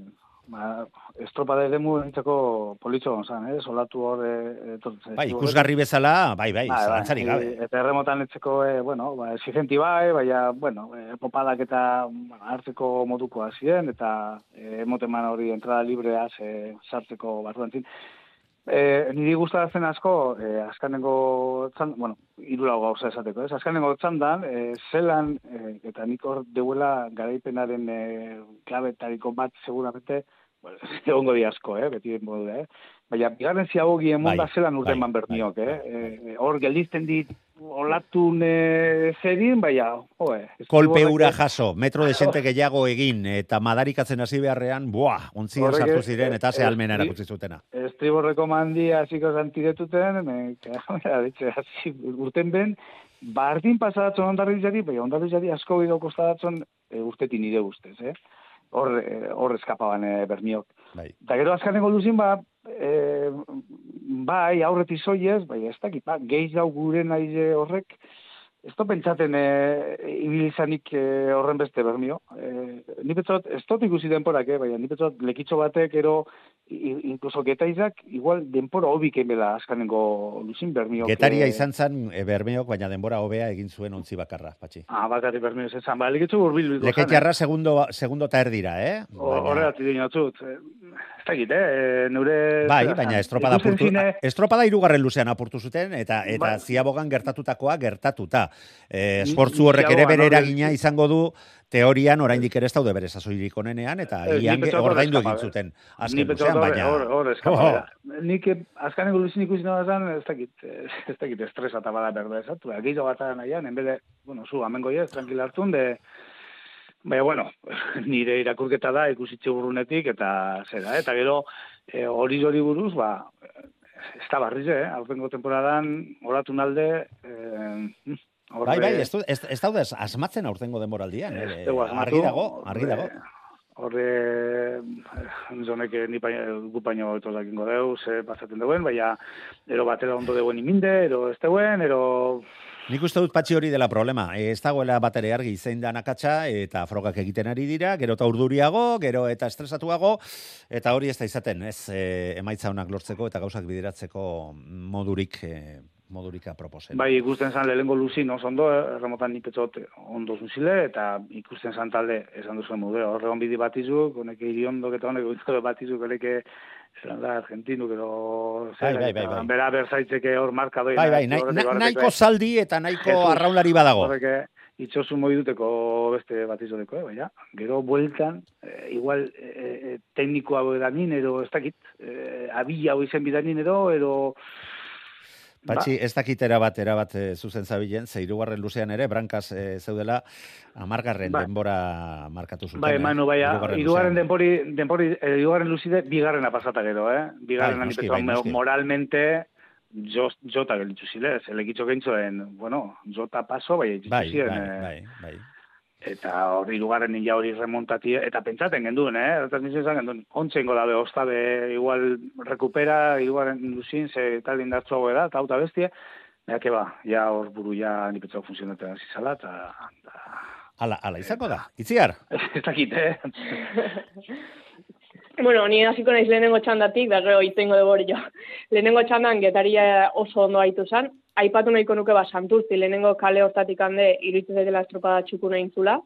ba, estropada ere muentzako politxo gonzan, eh? solatu hor... E, bai, ikusgarri bezala, bai, bai, bai zalantzari gabe. eta erremotan etzeko, e, bueno, ba, exigenti bai, baina, bueno, e, popadak eta bueno, hartzeko moduko ziren, eta e, emoteman hori entrada librea e, sartzeko barruan zin. E, niri gustatzen asko, e, askanengo txandan, bueno, irulago gauza esateko, ez? Askanengo txandan, e, zelan, e, eta nik hor deuela garaipenaren e, klabetariko bat seguramente, bueno, egongo di asko, eh, beti den eh? Baina, bigarren ziago gien bai, zelan urten bai, man berniok, bai, eh? Hor, geldizten dit olatun e, zedin, baina, joe. Kolpe estriborrek- ura jaso, metro de xente gehiago egin, eta madarikatzen hasi beharrean, buah, ontzian Horrek sartu ziren, eta ze almena erakutsi zutena. Estriborreko mandia hasiko zantiretuten, hasi, urten ben, bardin pasadatzen ondarrizari, bai, ondarrizari asko bideo kostadatzen e, urtetin nire ustez, eh? Hor, e, hor eskapaban e, bermiok. Bai. Eta gero azkaneko luzin, ba, e, bai, aurretik zoiez, bai, ez dakit, ba, gehiz dau gure nahi horrek, ez da pentsaten e, ibilizanik e, horren beste bermio. E, ni betzot, ez dut ikusi denporak, eh, baina ni betzot lekitxo batek ero, i- incluso getaizak, igual denpora hobik bela azkanengo luzin bermio. Getaria izan zen e, bermeok, baina denbora hobea egin zuen ontzi bakarra, patxi. Ah, bakarri bermio ez ba, lekitxo urbil bildu. Leketiarra segundo, segundo eta erdira, eh? Baina- Horregatik dino atzut. Eh, Ez dakit, eh? Nure... Bai, baina estropada apurtu, zine- estropada irugarren luzean apurtu zuten, eta eta Bai. ziabogan gertatutakoa gertatuta. E, Ni- esportzu horrek ere bere eragina izango du, teorian oraindik ere ez daude bere sasoirik onenean, eta Ez, gian nik pentsatu hor ordaindu egin eskapa, zuten azken luzean, baina... Hor, hor. Oh. Nik eh, azkaneko luzin ikusi nola zan, ez dakit, eh, ez dakit estresa eta bada berda esatu. Gito bat nahian, enbede, bueno, zu, amengo ez, tranquila hartun, de, Baina, bueno, nire irakurketa da ikusitxe urrunetik, eta zera, eta gero eh, hori hori buruz, ba, ez da barriz, eh? Aurtengo temporadan, oratun alde, eh, horre- Bai, bai, ez, du- ez, ez daude asmatzen aurtengo denboraldian, eh? Dugu asmatu. argi dago, argi dago. Horre, zonek ni paino, gu paino eto dakingo deu, ze pasatzen duen, baina, ero batera ondo deuen iminde, ero ez deuen, ero... Nik uste dut patxi hori dela problema. E, Ez dagoela bat ere argi zein da nakatsa eta frogak egiten ari dira, gero eta urduriago, gero eta estresatuago, eta hori ez da izaten, ez e, emaitza honak lortzeko eta gauzak bideratzeko modurik e, modurika proposen. Bai, ikusten zan lehengo luzin oso ondo, eh, erremotan nipetzot ondo zunzile, eta ikusten zan talde, esan duzuen modu, horre onbidi batizuk, honeke iriondok eta honek oizko batizuk, honeke, zelan da, argentinuk, edo... Bai, bai, bai, bai. Bera berzaitzeke hor marka doi. Bai, bai, na- nahiko zaldi eta nahiko Jesus. arraunlari badago. Horreke, itxosu moi duteko beste batizodeko, eh, baina, gero bueltan, eh, igual eh, eh, teknikoa edo ez dakit, eh, abila hau izen bidanin edo, edo... Patxi, ez dakit erabat, erabat e, zuzen zabilen, ze hirugarren luzean ere, brankaz e, zeudela, amargarren Bai. denbora markatu zuten. Bai, eh, Manu, hirugarren irugarren luzean. denpori, denpori, eh, irugarren luzide, bigarrena pasata gero, eh? Bigarren Bai, bai, bai, moralmente, jo, jota gelitzu zile, zelekitxo gentzoen, bueno, jota paso, bai, Bai, ziren, bai, eh, bai, bai. Eta hori irugarren ja hori remontatie, eta pentsaten genduen, eh? Transmisio izan genduen, ontzengo dabe, ostabe, igual recupera, irugarren luzin, ze tal indartzu hau da, eta bestie, Ea, que ba, ja hor buru ja nipetzau funtzionatzen hasi zala, eta... Ala, ala, izango da. Itziar? Ez dakit, eh? Bueno, ni hasiko naiz lehenengo txandatik, da gero itengo dugu jo. Lehenengo txandan getaria oso ondo aitu zen. Aipatu nahiko nuke ba, santurtzi, lehenengo kale hortatik hande, iruditzen zaitela estropada txuku nahi zula.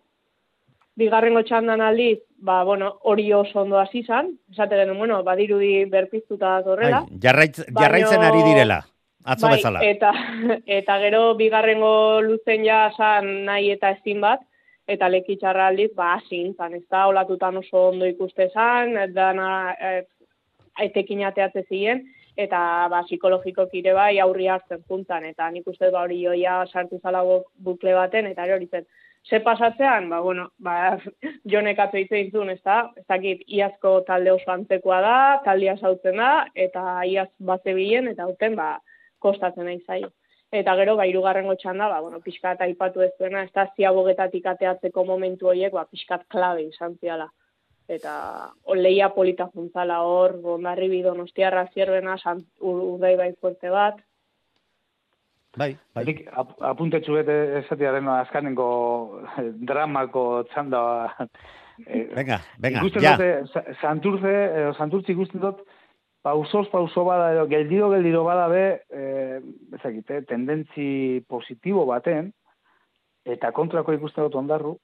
Bigarrengo txandan aldiz, ba, bueno, hori oso ondo hasi zen. Esate genuen, bueno, badirudi berpiztuta datorrela. Bai, jarraitz, Baino- jarraitzen ari direla. Atzo bai, bezala. Eta, eta gero bigarrengo luzen ja san nahi eta ezin bat, eta lekitxarra aldiz, ba, asin, zan, ez da, olatutan oso ondo ikuste zan, dana e, etekin ateatze ziren, eta ba, psikologiko kire bai aurri hartzen juntan, eta nik uste ba, hori joia sartu zala bu- bukle baten, eta hori zen, ze pasatzean, ba, bueno, ba, jonek atzo hitz ez da, ez dakit, iazko talde oso antzekoa da, taldea sautzen da, eta iaz bat zebilen, eta uten, ba, kostatzen nahi zaio. Eta gero, ba, irugarrengo txanda, ba, bueno, pixkat aipatu ez duena, ez da ziabogetatik ateatzeko momentu horiek, ba, pixkat klabe izan ziala. Eta o, leia polita juntzala hor, bondarri bidonostiarra zierbena, sant, ur, urdai bai fuerte bat. Bai, bai. Nik ap, apuntetxu bete esatiaren azkanengo eh, dramako txanda. Eh, Venga, venga, ikusten ja. dute, Sa- Santurce, eh, Santurtzi ikusten dut, pausoz pauso bada, edo, geldiro geldiro bada be, eh, ezakite, tendentzi positibo baten, eta kontrako ikusten dut ondarru,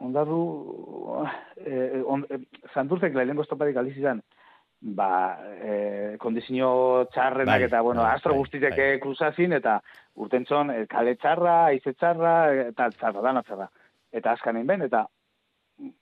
ondarru, eh, on, eh, Santurcek lehenengo estoparik aliz izan, ba, eh, kondizio txarrenak Bai, eta, bueno, bai, astro bai, guztitek bai. kruzazin, eta urtentzon, eh, kale txarra, aize txarra, eh, eta txarra, dana txarra. Eta askanen ben, eta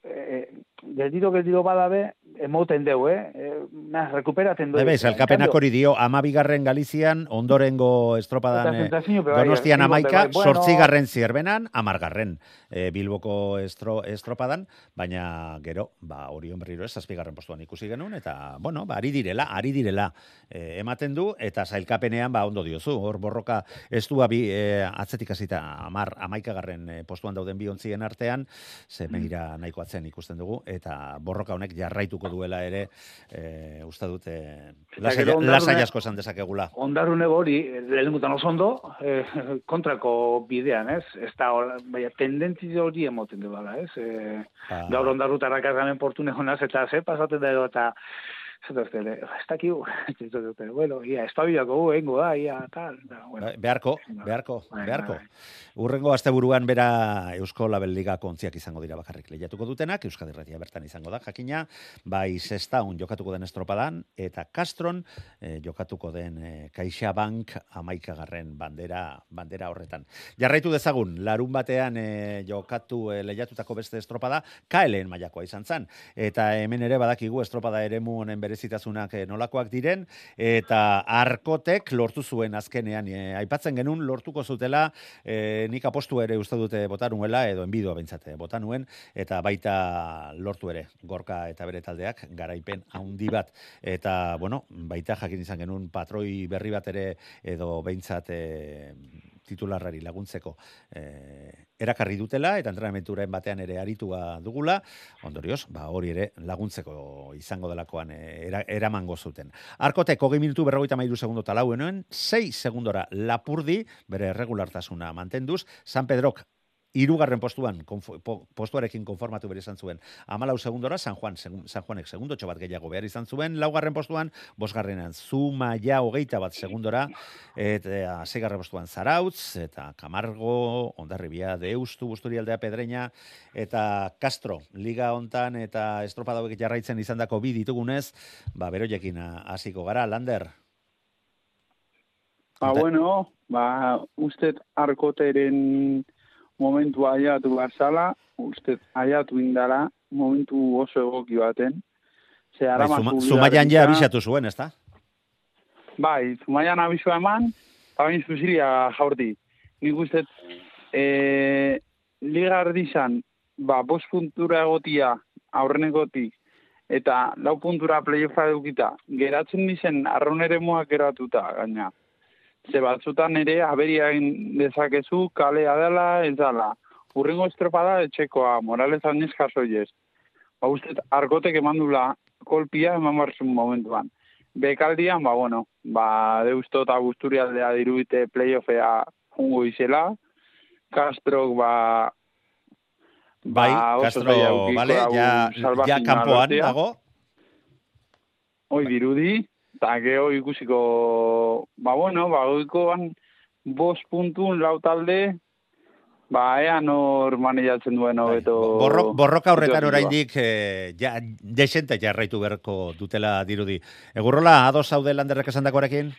e, geldiro geldiro badabe, emoten deu, eh? E, na, rekuperaten du. Bai, bai, salkapenak hori dio, amabigarren Galizian, ondorengo estropadan, eh, Donostian amaika, bai, bueno. sortzigarren zierbenan, amargarren eh, Bilboko estro, estropadan, baina gero, ba, Orion berriro ez, zazpigarren postuan ikusi genuen, eta, bueno, ba, ari direla, ari direla eh, ematen du, eta sailkapenean, ba, ondo diozu, hor borroka ez du abi, eh, atzetik hasita amar, amaikagarren eh, postuan dauden bi ontzien artean, ze Mm. meira nahiko atzen ikusten dugu, eta borroka honek jarraituko duela ere, eh, uste dut, eh, Eta lasai, lasai asko esan dezakegula. Ondarrune hori, lehenengutan oso ondo, eh, kontrako bidean, ez? Ez da, baina, tendentzia hori emoten du bala, ez? Eh, Ba, gaur ondarrutarak argamen portune honaz, eta ze pasaten da edo, eta Zaten dute, ez dakiu, ez dute, bueno, ia, ez gu, engo da, ia, tal, da, bueno. Bai, Beharko, beharko, Bai, beharko. bai, Urrengo asteburuan bera Eusko Label Liga kontziak izango dira bakarrik lehiatuko dutenak, Euskadi Irratia bertan izango da, jakina, bai Sestaun jokatuko den estropadan, eta Castron eh, jokatuko den eh, CaixaBank amaikagarren bandera, bandera horretan. Jarraitu dezagun, larun batean eh, jokatu eh, lehiatutako beste estropada, KLN mailakoa izan zen, eta hemen ere badakigu estropada eremu honen berezitasunak eh, nolakoak diren, eta arkotek lortu zuen azkenean, eh, aipatzen genuen lortuko zutela, eh, nik apostu ere uste dute bota nuela, edo enbidua bentsate bota nuen, eta baita lortu ere, gorka eta bere taldeak, garaipen handi bat. Eta, bueno, baita jakin izan genuen patroi berri bat ere, edo behintzat eh, titularrari laguntzeko eh, erakarri dutela, eta entrenamenturen batean ere aritua dugula, ondorioz, ba, hori ere laguntzeko izango delakoan eh, era, eramango zuten. Arkoteko 20 minutu berrogeita mairu segundo talauenoen, 6 segundora lapurdi, bere regulartasuna mantenduz, San Pedrok irugarren postuan, konfo, po, postuarekin konformatu bere izan zuen. Amalau segundora, San Juan, segun, San Juanek segundo bat gehiago behar izan zuen, laugarren postuan, bosgarrenan, Zuma ja hogeita bat segundora, eta seigarren postuan Zarautz, eta Camargo, Ondarribia, Deustu, Busturialdea, Pedreña, eta Castro, liga hontan eta estropada hauek jarraitzen izandako bi ditugunez, ba, beroiekin hasiko gara, Lander. Ba, bueno, ba, usted arkoteren momentu aiatu barzala, usted aiatu indala, momentu oso egoki baten. Ze Bai, zuma, zumaian ja abisatu zuen, ezta? Bai, zumaian abisua eman, bain zuzilia jaurti. Nik uste, e, liga erdizan, ba, bost puntura egotia aurrenekotik, eta lau puntura playoffa edukita, geratzen dizen arraun ere muak geratuta, gaina. Ze batzutan ere, aberia egin dezakezu, kalea dela, ez dela. Urrengo estropada etxekoa, Morales Añez jasoiez. Ba, uste, arkotek emandula kolpia eman barzun momentuan. Bekaldian, ba, bueno, ba, deusto eta gusturialdea dirubite playoffea jungo izela. Castrok, ba, Bai, ba, Castro, vale, ja, ja kanpoan lortzea. dago. Hoi dirudi, eta gero ikusiko, ba bueno, ba goikoan bost puntun lau talde, ba ea nor maneiatzen duen hobeto. Bai, Borro, borroka horretan hobeto oraindik eh, ja, desente jarraitu beharko dutela dirudi. Egurrola, ados zaude landerrek esandakoarekin?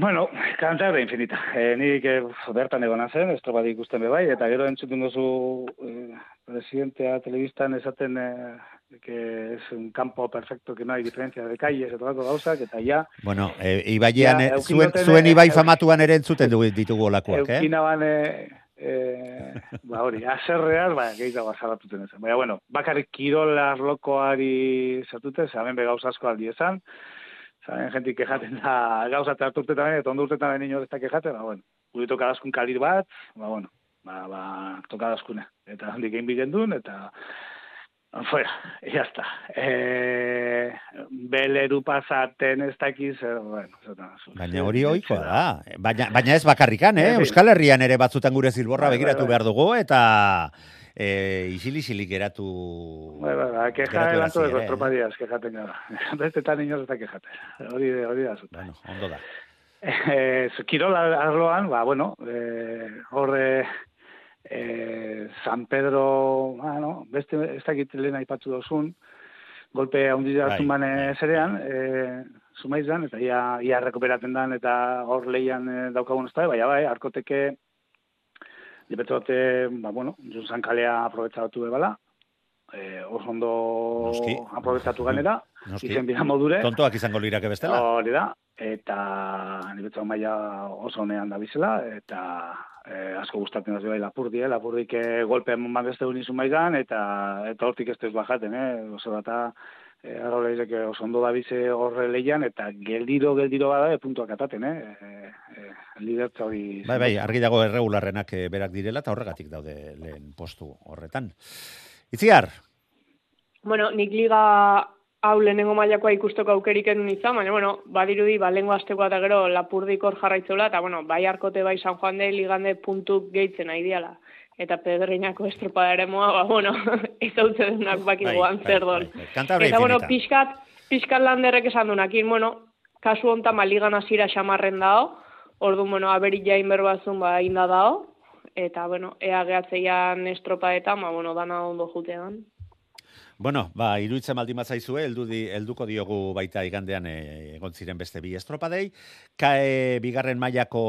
Bueno, kanta da infinita. E, nik eh, bertan egona zen, estropat ikusten be bai, eta gero entzuten duzu eh, presidentea telebistan esaten eh, que es un campo perfecto, que no hay diferencia de calles, eta lako gauzak, eta ja, Bueno, e, ibailean, Ja, eh, zuen, zuen eh, ibai famatuan ere entzuten ditugu olakoak, eh? eukina bane, eh, ba hori, aserreaz, ba, gehiago azalatuten esan. Baina, bueno, bakarrik kirol arlokoari zatute, zaben be gauza asko aldi esan, zaben jentik kejaten da gauza eta harturtetan, eta ondo urtetan behin ez da kejaten, ba, bueno, guri tokadaskun kalir bat, ba, bueno, ba, ba, tokadaskune. Eta handik egin bigen duen, eta fuera, ya está. Eh, beleru pasaten ez dakiz, eh, bueno, zeta, Baina hori ohikoa da. Baina, baina ez bakarrikan, eh? Euskal Herrian ere batzutan gure zilborra Bai, bai, begiratu bai. behar dugu, eta e, isili-isilik geratu... Bai, bai, bai, keja erazi ere, eh? estropadías, kejaten gara. Bestetan inoz eta kejaten. Hori, hori da zut. Bueno, ondo da. Eh, Kirol arloan, ba, bueno, eh, hor eh, eh, San Pedro, bueno, beste ez dakit lehen aipatzu dozun, golpe handi da Bai, bai. zerean, eh, zumaizan, eta ia, ia rekuperaten dan, eta hor leian eh, daukagun ez da, baina bai, arkoteke, Dipetote, ba, bueno, Junsan kalea aprobetsatu ebala, e, oso ondo aprobetsatu ganera, Noski. izen dira modure. Tontoak izango lirake bestela. Hori da, eta ni betzau maila oso honean da bizela, eta e, asko gustatzen da bai lapurdi, eh? lapurdik e, golpe eman beste izun maizan, eta, eta hortik ez dut bajaten, eh? oso data, e, arro lehizek oso ondo da bize horre lehian, eta geldiro, geldiro bada, e, puntuak ataten, eh? E, e, lidertza hori... Bai, bai, argi dago erregularrenak eh, berak direla eta horregatik daude lehen postu horretan. Itziar, Bueno, nik liga hau lehenengo mailakoa ikusteko aukerik enun izan, baina, bueno, badirudi, ba, lehengo astekoa eta gero lapurdik hor jarraitzela, eta, bueno, bai arkote bai San Juan de ligande puntuk gehitzen nahi diala. Eta pedreinako estropada ere moa, ba, bueno, ez hau zedunak bakiguan zer don. bai, bai. Kantabria Eta, bueno, pixkat, pixkat landerrek esan dunakin, bueno, kasu hontan maligan hasira xamarren dao, orduan, bueno, aberi jain berbazun, ba, inda dao, eta, bueno, ea gehatzeian estropaetan, ba, bueno, dana ondo jutean. Bueno, ba, iruditzen baldin bazaizue, heldu di, helduko diogu baita igandean e, egon ziren beste bi estropadei. Kae bigarren mailako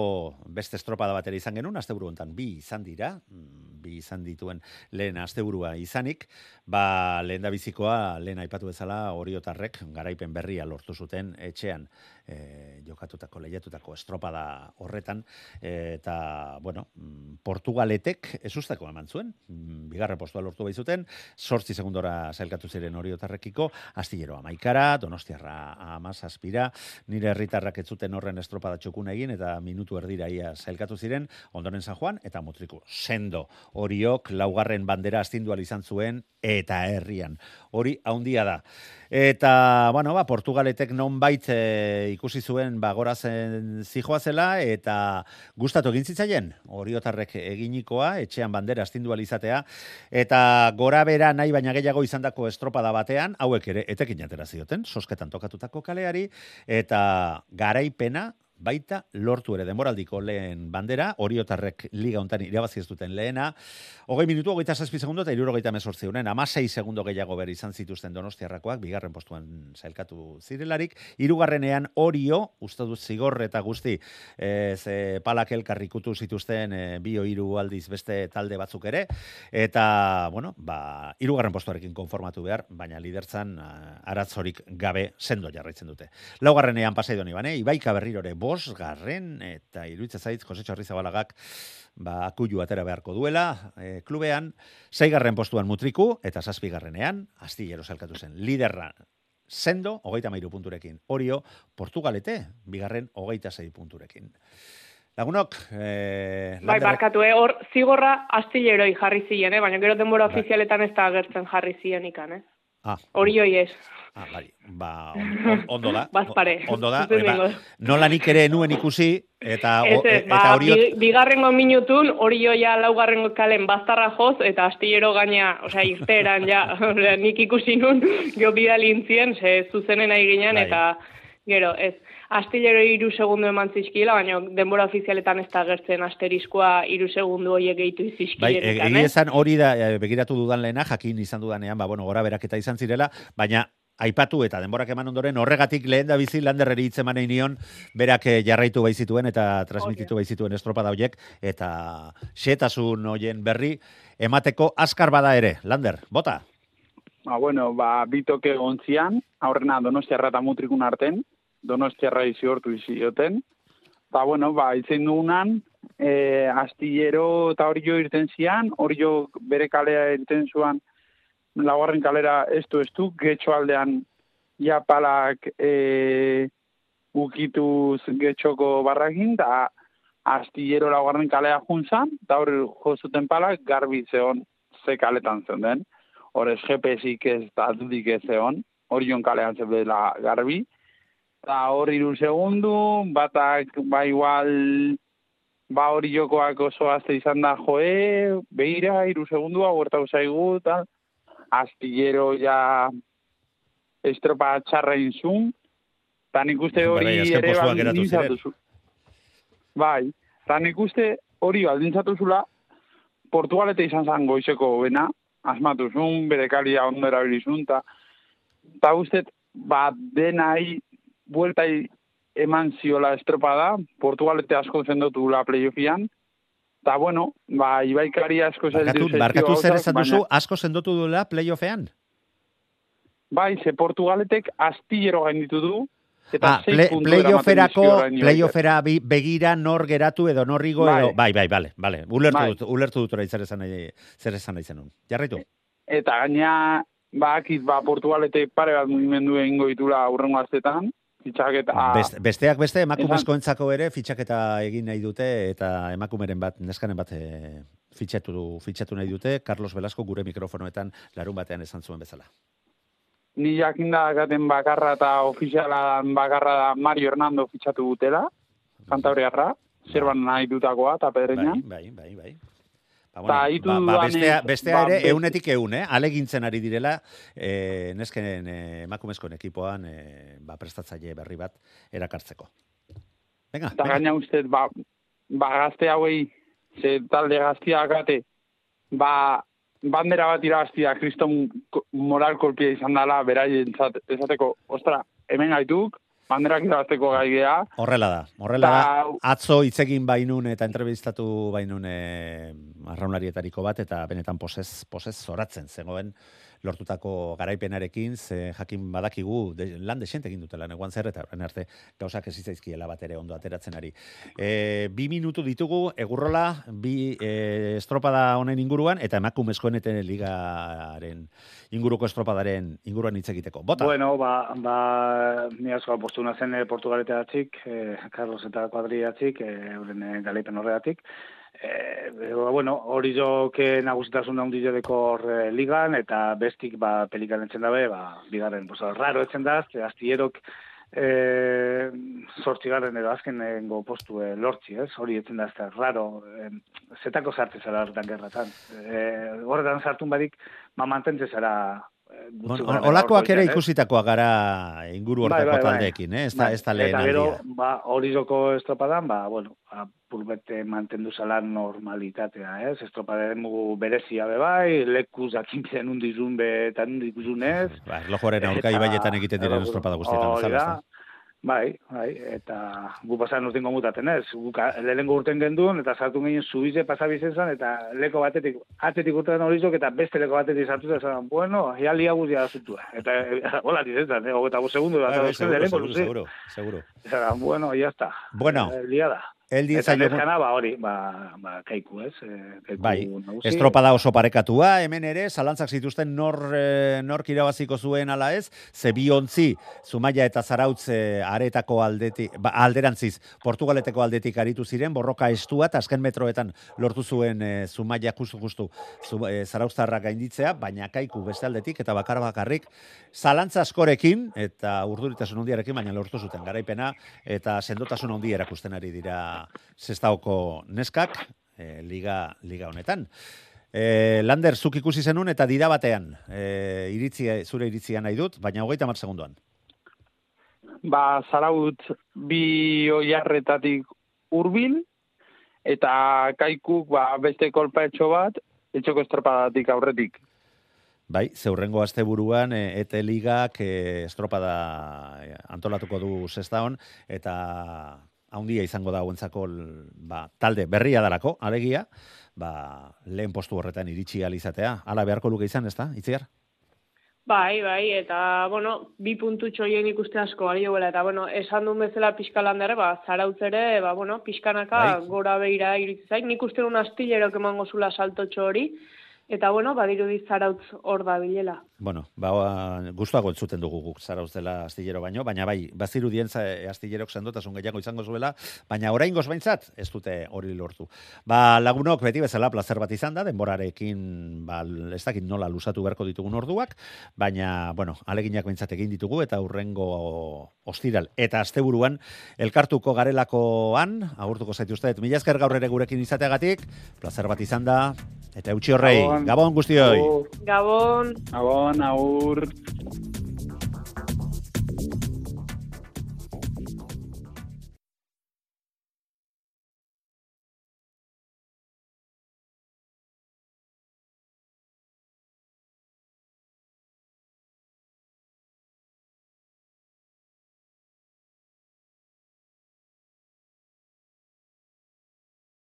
beste estropada batera izan genuen, asteburu hontan bi izan dira, mm, bi izan dituen lehen asteburua izanik, ba, lehen da bizikoa, lehen aipatu bezala, oriotarrek garaipen berria lortu zuten etxean e, jokatutako, lehiatutako estropada horretan, e, eta, bueno, mm, Portugaletek ez usteko eman zuen, mm, bigarren postua lortu baitzuten, sortzi segundora zailkatu ziren oriotarrekiko, astillero amaikara, donostiarra amazazpira, nire herritarrak ez zuten horren estropada txukun egin, eta minutu erdira ia zailkatu ziren, ondoren San Juan, eta mutriku. Sendo horiok laugarren bandera astindu izan zuen, eta herrian. Hori haundia da. Eta, bueno, ba, Portugaletek nonbait e, ikusi zuen ba, gorazen zijoa zela, eta gustatu egin zitzaien, oriotarrek eginikoa, etxean bandera astindu izatea, eta gora bera nahi baina gehiago izandako estropada batean, hauek ere, etekin atera zioten, sosketan tokatutako kaleari, eta garaipena, baita lortu ere denboraldiko lehen bandera, oriotarrek liga hontan irabazi ez duten lehena, hogei minutu, hogeita zazpi segundo eta irurogeita mesortzi honen, amasei segundo gehiago ber izan zituzten donostiarrakoak, bigarren postuan zailkatu zirelarik, irugarrenean orio, uste dut zigor eta guzti, e, ze palak elkarrikutu zituzten e, bi o hiru aldiz beste talde batzuk ere, eta, bueno, ba, irugarren postuarekin konformatu behar, baina lidertzan aratzorik gabe sendo jarraitzen dute. Laugarrenean pasai doni bane, Ibaika berrirore bos garren, eta iruitza zaitz, Jose Txorrizabalagak, ba, akuilu atera beharko duela, e, klubean, zeigarren postuan mutriku, eta zazpigarrenean, astillero salkatu zen, liderra sendo, hogeita mairu punturekin. Orio, Portugalete, bigarren hogeita zei punturekin. Lagunok, eh, Bai, barkatu, eh? hor zigorra astilleroi jarri ziren, eh? baina gero denbora ofizialetan ez da agertzen jarri ziren ikan, eh? Ah, Hori hoi ez. Ah, bai, ba, on- on- ondo da. Bazpare. Ondo da, hori ba, nola nik ere nuen ikusi, eta, Ez, ez, eta ba, bi, bigarrengo minutun, hori joia laugarrengo kalen baztarra joz, eta astillero gaina, osea, irteeran ja, nik ikusi nun, jo bidalintzien, ze zuzenen nahi ginen, Bai. eta gero, ez, astillero iru segundu eman zizkila, baina denbora ofizialetan ez da agertzen asteriskoa iru segundu horiek gehitu bai, izizkilenetan, e- eh? egia esan hori da, e, begiratu dudan lehena, jakin izan dudanean, ba, bueno, gora beraketa izan zirela, baina aipatu eta denborak eman ondoren horregatik lehen da bizi landerreri hitz eman nahi nion berak eh, jarraitu baizituen eta transmititu baizituen estropada horiek eta xetasun hoien berri emateko askar bada ere. Lander, bota. Ba, bueno, ba, bitoke ontzian, aurrena donostiarra eta mutrikun arten, donostiarra izi hortu izioten. Ba, bueno, ba, itzen dugunan, e, astillero eta hori jo irten zian, hori jo bere kalea irten zuan, laugarren kalera estu estu, getxo aldean ja palak e, ukituz getxoko barrakin, da astillero laugarren kalea juntzan, eta hori jo zuten palak garbi zeon ze kaletan zeuden horrez GPS-ik ez da dudik ez egon, orion kalean zebela garbi, eta hor iru segundu, batak ba igual, ba hori jokoak oso azte izan da joe, beira, iru segundua, huertau zaigu, tal, astillero ja estropa txarra inzun, eta nik uste hori ere baldintzatu ziren. zu. Bai, eta nik uste hori baldintzatu zula, Portugalete izan zan goizeko bena, asmatu zuen, bere kalia ondo erabilizun, eta ta uste, ba, denai, bueltai eman ziola estropada, Portugalete asko zendotu la playoffian, Ta bueno, ba, ibaikari asko zaildu barkatu zer esan duzu, asko sendotu duela playoffean? Bai, ze Portugaletek astillero gainditu du, eta Ah, play, puntu playofferako, playoffera begira nor geratu edo nor igo Bai. edo... Bai, bai, bale, bale. Ulertu Bai. dut, ulertu dut orain zer esan nahi, zer esan nahi zenun. Jarraitu. Eta gaina, ba, akit, ba, Portugaletek pare bat mugimendu egingo ditula aurrengo astetan, fitxaketa... Best, besteak beste, emakumezkoentzako ere fitxaketa egin nahi dute eta emakumeren bat, neskanen bat e, fitxatu, fitxatu nahi dute, Carlos Velasco gure mikrofonoetan larun batean esan zuen bezala. Ni jakinda gaten bakarra eta ofiziala bakarra da Mario Hernando fitxatu dutela, kantabriarra, zerban nahi dutakoa, eta pedreinan. Bai, bai, bai, bai. Ba, Ta hitu ba, ba, dudanez, bestea, bestea ba, ere beste- eunetik eun, eh? alegintzen ari direla, eh, nesken eh, emakumezkoen ekipoan eh, ba, prestatzaile berri bat erakartzeko. Venga, Eta venga. gaina uste, ba, ba gazte hauei, ze talde gaztia gate, ba, bandera bat irabaztia kriston moral kolpia izan dela, beraien esateko, ostra, hemen gaituk, banderak irabazteko gai gea, Horrela da, horrela da. Atzo hitz egin bainun eta entrevistatu bainun e, arraunlarietariko bat eta benetan posez, posez zoratzen zegoen lortutako garaipenarekin, ze jakin badakigu de, lan desente egin dutela neguan zer eta orain arte gauzak ez zitzaizkiela bat ere ondo ateratzen ari. E, bi minutu ditugu, egurrola, bi e, estropada honen inguruan, eta emakumezkoen eta ligaren inguruko estropadaren inguruan hitz egiteko. Bota! Bueno, ba, ba ni asko apostuna zen eh, Portugaleteratik, eh, Carlos eta kuadriatik, eh, euren eh, galaipen horregatik. Ba, bueno, hori joke nagusitasun handi jodeko hor eh, ligan, eta bestik ba, pelikan etzen dabe, ba, bigarren, pues, raro etzen da, ze astierok eh, sortzigarren edo azkenengo postu eh, lortzi, ez? Hori etzen da, ez raro, eh, zetako sartze zara horretan gerratan. Eh, horretan sartun badik, ma mantentze zara behera olakoak ere ikusitakoa gara inguru Bai, hortako bai, bai. taldeekin, eh? ez da, Bai, ez da lehen Eta gero, aldia. ba, hori joko estropadan, ba, bueno, ba, purbete mantendu zala normalitatea, ez? Estropadaren mugu berezia be bai, lekuz jakintzen undizun be eta undizun ez. Ba, erlojuaren aurka Eta- ibaietan egiten diren estropada guztietan hori bezala, da. Bai, bai, eta gu pasan urten gomutaten ez. Guk a- lehenengo urten gendun, eta sartu ginen zubize pasabizen eta leko batetik, atzetik urten hori zok, eta beste leko batetik sartu zan, bueno, ja lia guzia zutua. Eta, eh, hola dizen zan, eh, hogeta bu segundu, Bai, eta bai, euskal seguro, seguro, seguro, seguro. Esan, bueno, ya está. Bueno, Eh, liada. El Eta neskana, ba, hori, ba, ba, kaiku, ez? Eh, kaiku Bai, nagusi. estropada oso parekatua, hemen ere, zalantzak zituzten nor, eh, nork irabaziko zuen ala ez, ze bi ontzi, Zumaia eta Zarautz aretako aldetik, ba, alderantziz, Portugaleteko aldetik aritu ziren, borroka estua, eta azken metroetan lortu zuen eh, Zumaia justu-justu zu, eh, Zarauztarra gainditzea, baina kaiku beste aldetik, eta bakar bakarrik, zalantza askorekin, eta urduritasun handiarekin, baina lortu zuten garaipena, eta sendotasun handi erakusten ari dira zestaoko neskak, eh, liga, liga honetan. E, Lander, zuk ikusi zenun eta dida batean, e, iritzia, zure iritzia nahi dut, baina hogeita mar segunduan. ba, zaraut bi oiarretatik hurbil eta kaikuk ba, beste kolpetxo bat, etxoko estropadatik aurretik. Bai, zeurrengo asteburuan e, ET Ligak e, estropada e, antolatuko du zestaon, eta haundia izango da hauentzako ba, talde berria darako, alegia, ba, lehen postu horretan iritsi alizatea. Hala beharko luke izan, ez da, itziar? Bai, bai, eta, bueno, bi puntutxo hien ikuste asko ari duela, eta, bueno, esan duen bezala pixkalandere, ba, zarautz ere, ba, bueno, pixkanaka Bai. gora behira iritsi zain, nik uste un astillerok emango zula saltotxo hori, eta, bueno, badirudi zarautz hor da bilela. Bueno, ba, gustuago entzuten dugu guk zarauz dela astillero baino, baina bai, bazirudien za- astillerok sendotasun gehiago izango zuela, baina oraingoz behintzat ez dute hori lortu. Ba, lagunok beti bezala plazer bat izan da, denborarekin, ba, ez dakit nola lusatu beharko ditugun orduak, baina, bueno, aleginak behintzat egin ditugu, eta hurrengo ostiral, eta asteburuan elkartuko garelakoan, agurtuko zaituztet, mila esker gaur ere gurekin izateagatik, plazer bat izan da, eta eutxi horrei, Gabon. guztioi. Agur, Gabon! Gabon, aur.